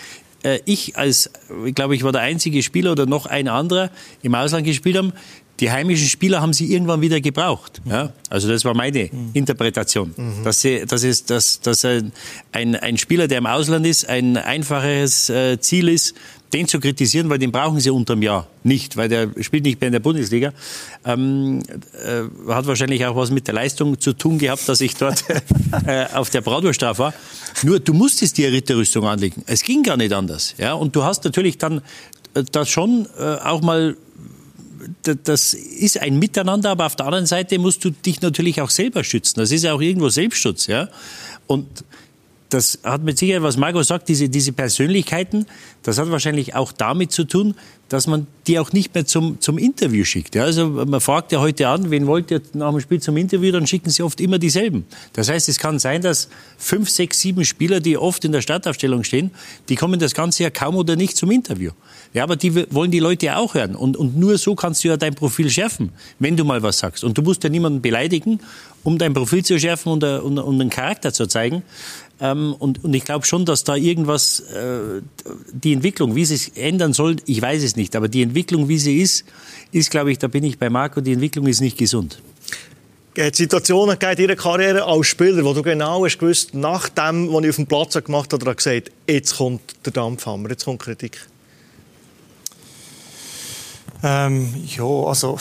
ich als, ich glaube, ich war der einzige Spieler oder noch ein anderer im Ausland gespielt haben. Die heimischen Spieler haben sie irgendwann wieder gebraucht. Ja? Also das war meine mhm. Interpretation. Mhm. Dass, sie, dass, es, dass, dass ein, ein Spieler, der im Ausland ist, ein einfaches äh, Ziel ist, den zu kritisieren, weil den brauchen sie unterm Jahr nicht, weil der spielt nicht mehr in der Bundesliga. Ähm, äh, hat wahrscheinlich auch was mit der Leistung zu tun gehabt, dass ich dort äh, auf der Bratwurststrafe war. Nur du musstest die Ritterrüstung anlegen. Es ging gar nicht anders. Ja? Und du hast natürlich dann äh, das schon äh, auch mal das ist ein Miteinander, aber auf der anderen Seite musst du dich natürlich auch selber schützen. Das ist ja auch irgendwo Selbstschutz, ja. Und das hat mit Sicherheit, was Marco sagt, diese, diese Persönlichkeiten, das hat wahrscheinlich auch damit zu tun, dass man die auch nicht mehr zum, zum Interview schickt. Ja, also man fragt ja heute an, wen wollt ihr nach dem Spiel zum Interview, dann schicken sie oft immer dieselben. Das heißt, es kann sein, dass fünf, sechs, sieben Spieler, die oft in der Startaufstellung stehen, die kommen das ganze Jahr kaum oder nicht zum Interview. Ja, aber die wollen die Leute auch hören. Und, und nur so kannst du ja dein Profil schärfen, wenn du mal was sagst. Und du musst ja niemanden beleidigen, um dein Profil zu schärfen und, äh, und, und einen Charakter zu zeigen. Ähm, und, und ich glaube schon, dass da irgendwas, äh, die Entwicklung, wie sie sich ändern soll, ich weiß es nicht, aber die Entwicklung, wie sie ist, ist, glaube ich, da bin ich bei Marco, die Entwicklung ist nicht gesund. Hat es Situationen in Ihrer Karriere als Spieler, wo du genau hast gewusst, nach dem, was ich auf dem Platz gemacht habe, oder gesagt jetzt kommt der Dampfhammer, jetzt kommt Kritik? Ähm, ja, also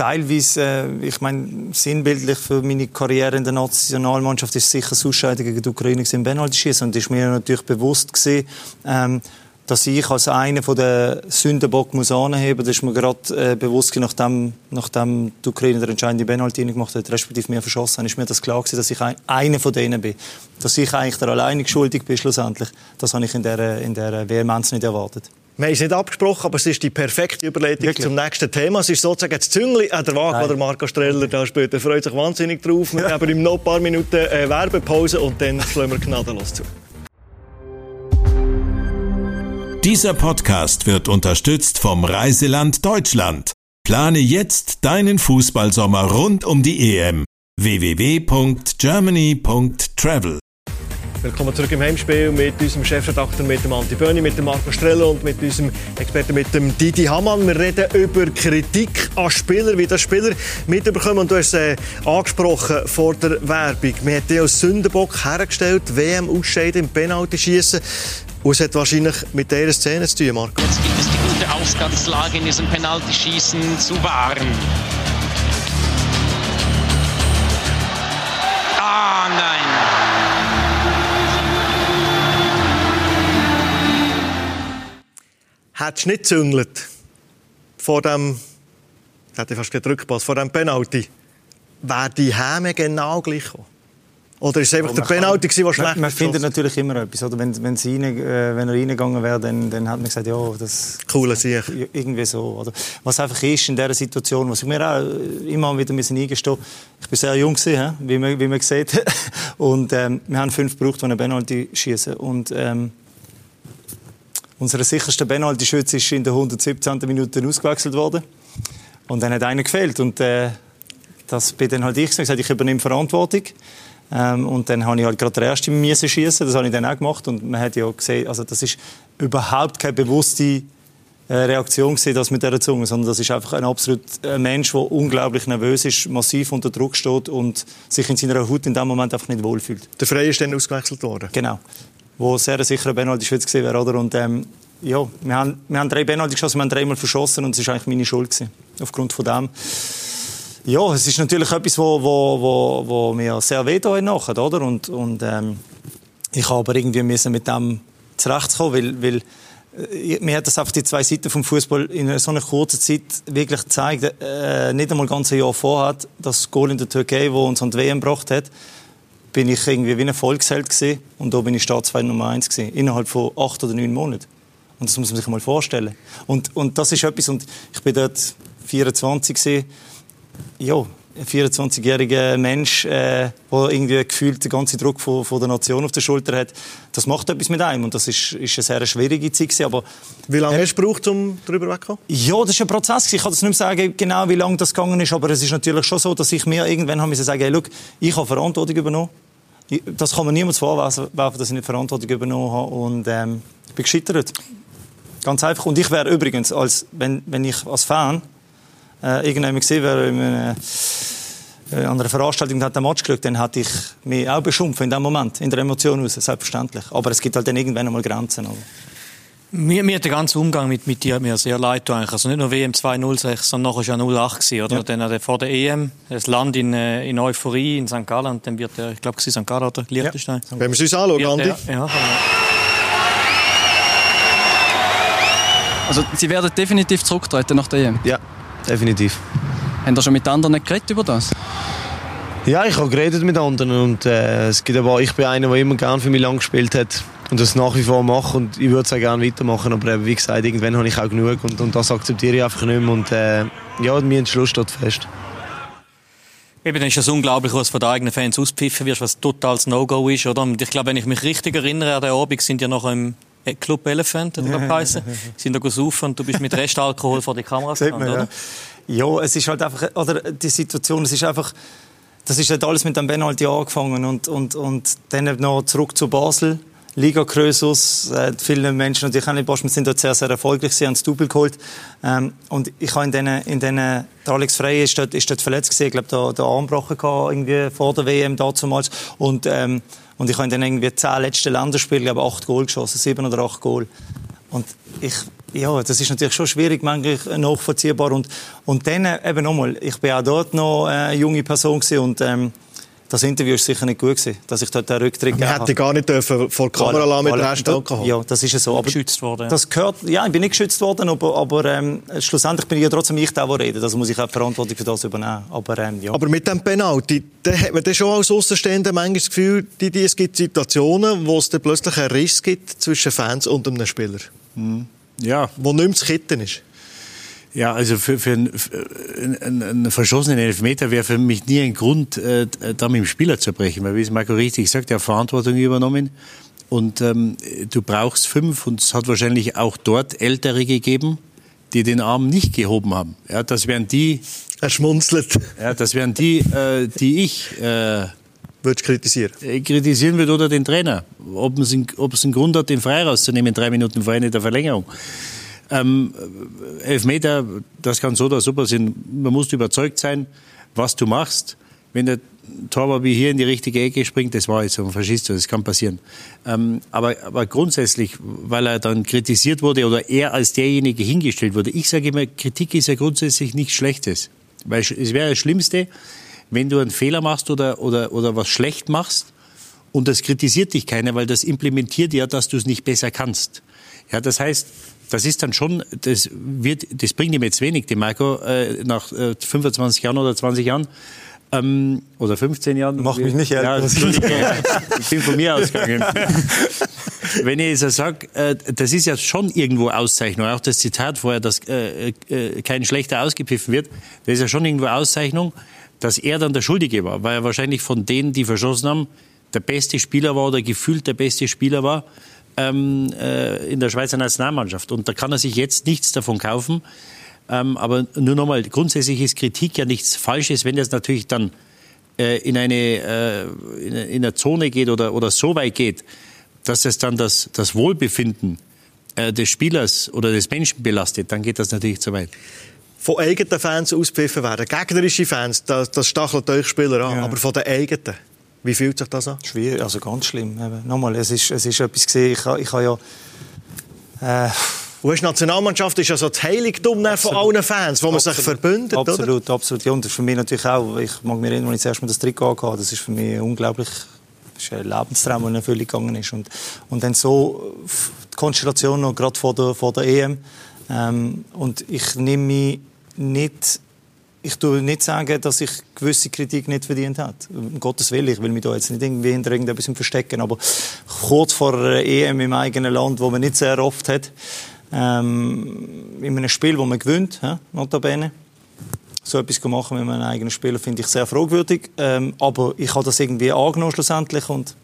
teilweise, äh, ich meine, sinnbildlich für meine Karriere in der Nationalmannschaft ist sicher das Ausscheiden gegen die Ukraine im Penalty-Schießen. Und ist mir natürlich bewusst gewesen, ähm, dass ich als einer von der Sündenbock muss anheben. Das ist mir gerade äh, bewusst gewesen, nachdem, nachdem die Ukraine der entscheidende Penalty gemacht hat, respektive mir verschossen hat, ist mir das klar gewesen, dass ich ein, einer von denen bin. Dass ich eigentlich der alleinig schuldig bin schlussendlich. Das habe ich in der, in der Vehemenz nicht erwartet. Wir haben es nicht abgesprochen, aber es ist die perfekte Überleitung Wirklich? zum nächsten Thema. Es ist sozusagen das Züngli an der Waage, der Marco Streller da spielt. Er freut sich wahnsinnig drauf. Wir geben ihm noch ein paar Minuten äh, Werbepause und dann schlagen wir gnadenlos zu. Dieser Podcast wird unterstützt vom Reiseland Deutschland. Plane jetzt deinen Fußballsommer rund um die EM. www.germany.travel Willkommen zurück im Heimspiel mit unserem Chefredakteur, mit dem Anti Böni, mit dem Marco Strella und mit unserem Experten, mit dem Didi Hamann. Wir reden über Kritik an Spielern, wie das Spieler mitbekommen. Und du hast es äh, angesprochen vor der Werbung. Man hat als Sündenbock hergestellt, WM ausscheiden im Penalty-Schießen. Und es hat wahrscheinlich mit dieser Szene zu tun, Marco. Jetzt gibt es die gute Ausgangslage in diesem Penalty-Schießen zu wahren. Hättest du nicht gezüngelt vor dem, ich hätte fast gedrückt, vor dem Penalty, wäre die Häme genau gleich gekommen. Oder ist es einfach der Penalty, der schlecht Man, man findet natürlich immer etwas. Oder? Wenn, wenn, rein, äh, wenn er reingegangen wäre, dann, dann hat man gesagt, ja, das... Cooler Sieg. Irgendwie so. Oder? Was einfach ist in dieser Situation, was ich mir auch immer wieder müssen eingestehen ich war sehr jung, gewesen, wie man, wie man sieht. Und ähm, wir haben fünf gebraucht, die einen Penalty schießen. Und ähm, unser sicherster Penalty-Schütze ist in der 117. Minute ausgewechselt worden. Und dann hat einer gefehlt. Und äh, das bin dann halt ich gesagt, ich übernehme Verantwortung. Ähm, und dann habe ich halt gerade den ersten müssen schießen. Das habe ich dann auch gemacht. Und man hat ja gesehen, also das ist überhaupt keine bewusste äh, Reaktion gesehen, das mit dieser Zunge, sondern das ist einfach ein absolut ein äh, Mensch, der unglaublich nervös ist, massiv unter Druck steht und sich in seiner Haut in dem Moment einfach nicht wohlfühlt. Der Freie ist dann ausgewechselt worden? Genau wo sehr sicher ein Penalty Schweiz gewesen wäre, oder? Und, ähm, ja, wir haben, wir haben drei Penalty geschossen, wir haben dreimal verschossen und es war eigentlich meine Schuld gewesen, aufgrund von dem. Ja, es ist natürlich etwas, wo, wo, wo, wo mir sehr weh da nachher, oder? Und, und ähm, ich habe aber irgendwie müssen mit dem zurechtkommen, weil, weil äh, mir hat das einfach die zwei Seiten vom Fußball in so einer kurzen Zeit wirklich gezeigt, äh, nicht einmal ein Jahr vorher, das Goal in der Türkei, wo uns an die WM gebracht hat, bin ich irgendwie wie ein Volksheld gewesen und da bin ich Staatsfeind Nummer eins gewesen, innerhalb von acht oder neun Monaten. Und das muss man sich mal vorstellen. Und, und das ist etwas, und ich bin dort 24 gewesen, ja, 24-jähriger Mensch, äh, der irgendwie gefühlt den ganzen Druck von, von, der Nation auf der Schulter hat, das macht etwas mit einem. Und das ist, ist eine sehr schwierige Zeit gewesen, aber... Wie lange äh, hast du gebraucht, um darüber wegzukommen? Ja, das ist ein Prozess. Ich kann das nicht mehr sagen, genau wie lange das gegangen ist, aber es ist natürlich schon so, dass ich mir irgendwann habe sagen, hey, look, ich habe Verantwortung übernommen. Das kann man niemals vorwerfen, dass ich nicht Verantwortung übernommen habe. Und ähm, ich bin gescheitert. Ganz einfach. Und ich wäre übrigens, als, wenn, wenn ich als Fan äh, irgendjemand gesehen wäre, in äh, an einer Veranstaltung hat der Match geschaut, dann hätte ich mich auch beschimpft in dem Moment, in der Emotion raus, selbstverständlich. Aber es gibt halt dann irgendwann einmal Grenzen. Oder? Mir, mir hat der ganze Umgang mit, mit dir mir sehr leid eigentlich. Also nicht nur WM 206, sondern nachher schon 08 gewesen, oder? Ja. Dann vor der EM, das Land in, äh, in Euphorie in St. Gallen und dann wird der, ich glaube, St. Gallen oder Liechtenstein. Ja. Wenn wir es uns anschauen, Andi. Ja, ja. Also, Sie werden definitiv zurücktreten nach der EM? Ja, definitiv. Haben Sie schon mit anderen geredet über das? Ja, ich habe geredet mit anderen und äh, es gibt aber, ich bin einer, der immer gerne für mich lang gespielt hat und das nach wie vor mache und ich würde es auch gerne weitermachen, aber äh, wie gesagt, irgendwann habe ich auch genug und, und das akzeptiere ich einfach nicht mehr und äh, ja, mein Entschluss steht fest. Eben, dann ist das unglaublich, was von den eigenen Fans auspfiffen wird, was totales No-Go ist, oder? Und ich glaube, wenn ich mich richtig erinnere, an den Abend sind ja noch im Club Elephant, oder geheißen, sind da gesaufen und du bist mit Restalkohol vor die Kamera gegangen, oder? Ja. ja, es ist halt einfach, oder die Situation, es ist einfach, das ist halt alles mit dem Benaldi angefangen und, und, und dann noch zurück zu Basel. Liga Krösus, äh, viele Menschen, und ich auch nicht Boschmann sind dort sehr, sehr erfolgreich, sie haben das Double geholt. Ähm, und ich habe in diesen, in diesen, der Alex Frey ist dort, ist dort verletzt gewesen, ich glaube, der, der Arm gebrochen irgendwie vor der WM damals. Und, ähm, und ich habe den irgendwie zehn letzten Länderspielen, glaube acht Goal geschossen, sieben oder acht Goal. Und ich, ja, das ist natürlich schon schwierig, manchmal nachvollziehbar. Und, und dann eben nochmal, ich bin auch dort noch eine junge Person und, ähm, das Interview war sicher nicht gut gewesen, dass ich dort den Rücktritt gegeben habe. hätte gar nicht dürfen vor der Kamera voilà, mit voilà. Rest Alkohol. Ja, das ist so. Aber geschützt worden. Das gehört, ja, ich bin nicht geschützt worden, aber, aber ähm, schlussendlich bin ich ja trotzdem ich der, der redet. Also muss ich auch die Verantwortung für das übernehmen. Aber, ähm, ja. aber mit dem Penalty, da hat man dann schon als Außenstehender manchmal das Gefühl, die, die, es gibt Situationen, wo es dann plötzlich einen Riss gibt zwischen Fans und einem Spieler. Mhm. Ja. Wo nicht mehr zu kitten ist. Ja, also für, für einen, einen, einen verschossenen Elfmeter wäre für mich nie ein Grund, äh, da mit dem Spieler zu brechen. Weil, wie es Marco richtig sagt, er hat Verantwortung übernommen. Und ähm, du brauchst fünf und es hat wahrscheinlich auch dort Ältere gegeben, die den Arm nicht gehoben haben. Ja, das wären die. Er schmunzelt. Ja, das wären die, äh, die ich. Äh, Würdest kritisieren? Äh, kritisieren würde oder den Trainer. Ob es, einen, ob es einen Grund hat, den frei rauszunehmen, drei Minuten vor Ende der Verlängerung. Ähm, Elfmeter, das kann so oder so passieren. Man muss überzeugt sein, was du machst. Wenn der Torwart wie hier in die richtige Ecke springt, das war jetzt so, verschießt du, das kann passieren. Ähm, aber, aber grundsätzlich, weil er dann kritisiert wurde oder er als derjenige hingestellt wurde, ich sage immer, Kritik ist ja grundsätzlich nichts Schlechtes. Weil es wäre das Schlimmste, wenn du einen Fehler machst oder, oder, oder was schlecht machst und das kritisiert dich keiner, weil das implementiert ja, dass du es nicht besser kannst. Ja, das heißt, das ist dann schon, das wird, das bringt ihm jetzt wenig, die Marco, äh, nach äh, 25 Jahren oder 20 Jahren. Ähm, oder 15 Jahren. Mach mich nicht älter. Ja, ich bin von mir ausgegangen. Wenn ich so sage, äh, das ist ja schon irgendwo Auszeichnung. Auch das Zitat vorher, dass äh, äh, kein schlechter ausgepfiffen wird, das ist ja schon irgendwo Auszeichnung, dass er dann der Schuldige war, weil er wahrscheinlich von denen, die verschossen haben, der beste Spieler war oder gefühlt der beste Spieler war ähm, äh, in der Schweizer Nationalmannschaft. Und da kann er sich jetzt nichts davon kaufen. Ähm, aber nur nochmal, grundsätzlich ist Kritik ja nichts Falsches, wenn das natürlich dann äh, in, eine, äh, in eine Zone geht oder, oder so weit geht, dass es dann das, das Wohlbefinden äh, des Spielers oder des Menschen belastet, dann geht das natürlich zu weit von eigenen Fans auspfiffen werden. Gegnerische Fans, das, das stachelt euch Spieler an, ja. aber von den eigenen. Wie fühlt sich das an? Schwierig, also ganz schlimm. Eben. Nochmal, es ist, es ist etwas gesehen. Ich, ich habe ja Äh, die Nationalmannschaft ist ja so das Heiligtum von allen Fans, wo man sich verbündet, absolut, oder? Absolut, ja, und das ist für mich natürlich auch, ich mag mich erinnern, als ich das erste Mal das Trikot hatte, das ist für mich unglaublich, das ist ein Lebenstraum, der in Erfüllung gegangen ist. Und, und dann so die Konstellation noch gerade vor der, vor der EM. Ähm, und ich nehme mich nicht ich tue nicht sagen, dass ich gewisse Kritik nicht verdient habe. Um Gottes Willen, ich will mich da jetzt nicht irgendwie hinter irgendetwas verstecken, aber kurz vor einer EM im eigenen Land, wo man nicht sehr oft hat, ähm, in einem Spiel, wo man gewinnt, ja, notabene, so etwas machen mit einem eigenen Spieler, finde ich sehr fragwürdig. Ähm, aber ich habe das irgendwie angenommen schlussendlich und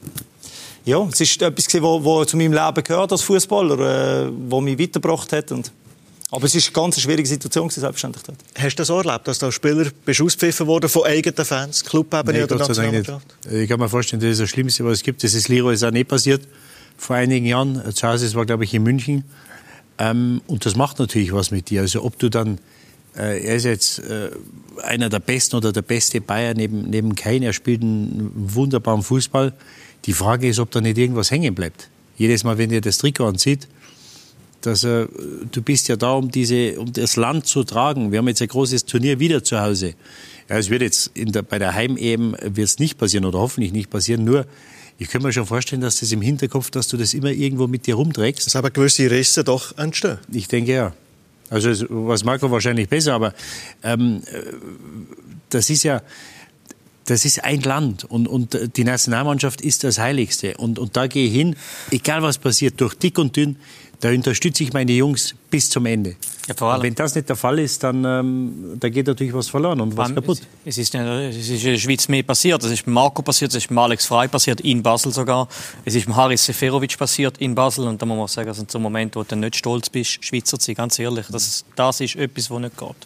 ja, es ist etwas, was zu meinem Leben gehört als Fußballer, äh, was mich weitergebracht hat und aber es war eine ganz schwierige Situation, selbstverständlich. Dort. Hast du das auch erlebt, dass als Spieler bist ausgepfiffen worden von eigenen Fans, Clubebene nee, oder Nationalmannschaft? Ich kann mir vorstellen, das ist das Schlimmste, was es gibt. Das ist Leroy ist auch nicht passiert vor einigen Jahren. Zu Hause war, glaube ich, in München. Ähm, und das macht natürlich was mit dir. Also ob du dann, äh, er ist jetzt äh, einer der Besten oder der beste Bayer neben, neben Kane. Er spielt einen wunderbaren Fußball. Die Frage ist, ob da nicht irgendwas hängen bleibt. Jedes Mal, wenn er das Trikot anzieht, dass äh, du bist ja da, um, diese, um das Land zu tragen. Wir haben jetzt ein großes Turnier wieder zu Hause. Ja, es wird jetzt der, bei der Heim-EM wird es nicht passieren oder hoffentlich nicht passieren. Nur, ich kann mir schon vorstellen, dass das im Hinterkopf, dass du das immer irgendwo mit dir rumträgst. Dass aber gewisse Risse doch entstehen. Ich denke ja. Also was Marco wahrscheinlich besser, aber ähm, das ist ja, das ist ein Land und, und die Nationalmannschaft ist das Heiligste. Und, und da gehe ich hin, egal was passiert, durch dick und dünn, da unterstütze ich meine Jungs bis zum Ende. Ja, wenn das nicht der Fall ist, dann ähm, da geht natürlich was verloren und was kaputt. Es, ist, es ist in der Schweiz mehr passiert. Es ist mit Marco passiert, es ist mit Alex Frey passiert, in Basel sogar. Es ist mit Haris Seferovic passiert, in Basel. Und da muss man sagen, das sind so Momente, wo du nicht stolz bist, Schweizer zu sein, ganz ehrlich. Das, das ist etwas, was nicht geht.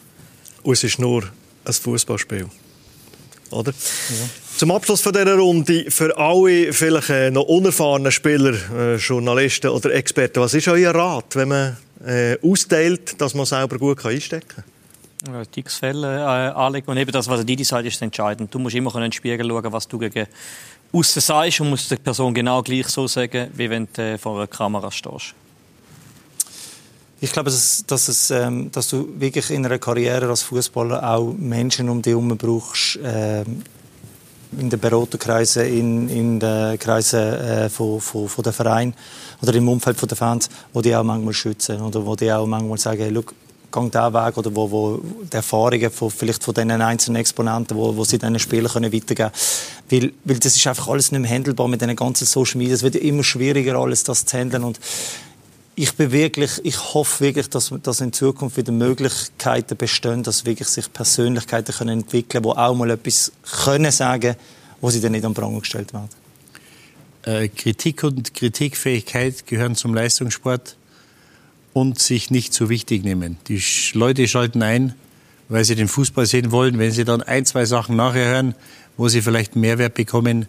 Und es ist nur ein Fußballspiel oder? Ja. Zum Abschluss von dieser Runde, für alle vielleicht äh, noch unerfahrenen Spieler, äh, Journalisten oder Experten, was ist euer Rat, wenn man äh, austeilt, dass man selber gut einstecken kann? Ja, Dicks Fälle äh, anlegen und eben das, was Didi sagt, ist entscheidend. Du musst immer in den Spiegel schauen, was du gegen außen sagst und musst der Person genau gleich so sagen, wie wenn du äh, vor einer Kamera stehst. Ich glaube, dass, dass, es, ähm, dass du wirklich in einer Karriere als Fußballer auch Menschen um dich herum brauchst, ähm, in den Beraterkreisen, in, in den Kreisen äh, von, von, von den Vereinen oder im Umfeld der Fans, die dich auch manchmal schützen oder wo die auch manchmal sagen, hey, look, gang diesen Weg oder wo, wo die Erfahrungen von, vielleicht von diesen einzelnen Exponenten, wo, wo sie diesen Spielern können weitergeben können. Weil, weil das ist einfach alles nicht mehr handelbar mit diesen ganzen Social Media. Es wird immer schwieriger, alles das zu handeln und ich bin wirklich, ich hoffe wirklich, dass, dass in Zukunft wieder Möglichkeiten bestehen, dass wirklich sich Persönlichkeiten können entwickeln können, die auch mal etwas können sagen wo sie dann nicht am Pranger gestellt werden. Äh, Kritik und Kritikfähigkeit gehören zum Leistungssport und sich nicht zu wichtig nehmen. Die Leute schalten ein, weil sie den Fußball sehen wollen. Wenn sie dann ein, zwei Sachen nachher hören, wo sie vielleicht Mehrwert bekommen,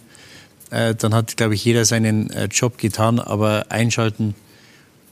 äh, dann hat, glaube ich, jeder seinen äh, Job getan. Aber einschalten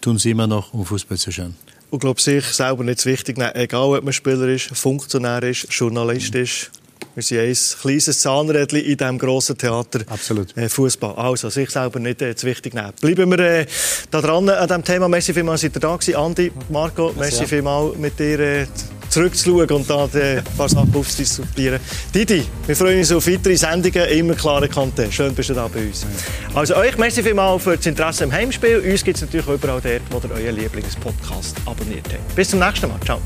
tun sie immer noch, um Fußball zu schauen. Und glaube sich selber nicht wichtig, Nein, egal ob man Spieler ist, Funktionär ist, Journalist mhm. ist. Wir sind ein kleines Zahnrädchen in diesem grossen Theater. Absolut. Äh, Fußball. Also, sich selber nicht äh, zu wichtig nehmen. Bleiben wir äh, da dran an diesem Thema. Merci vielmals, dass ihr da gewesen. Andi, Marco, merci ja. vielmals mit dir äh, zurückzuschauen und da ein paar Sachen aufzudiskutieren. Didi, wir freuen uns auf weitere Sendungen, immer klare Kante. Schön, bist du da bei uns. Also euch, merci vielmals für das Interesse im Heimspiel. Uns gibt es natürlich überall dort, wo ihr euren Lieblingspodcast abonniert habt. Bis zum nächsten Mal. Ciao.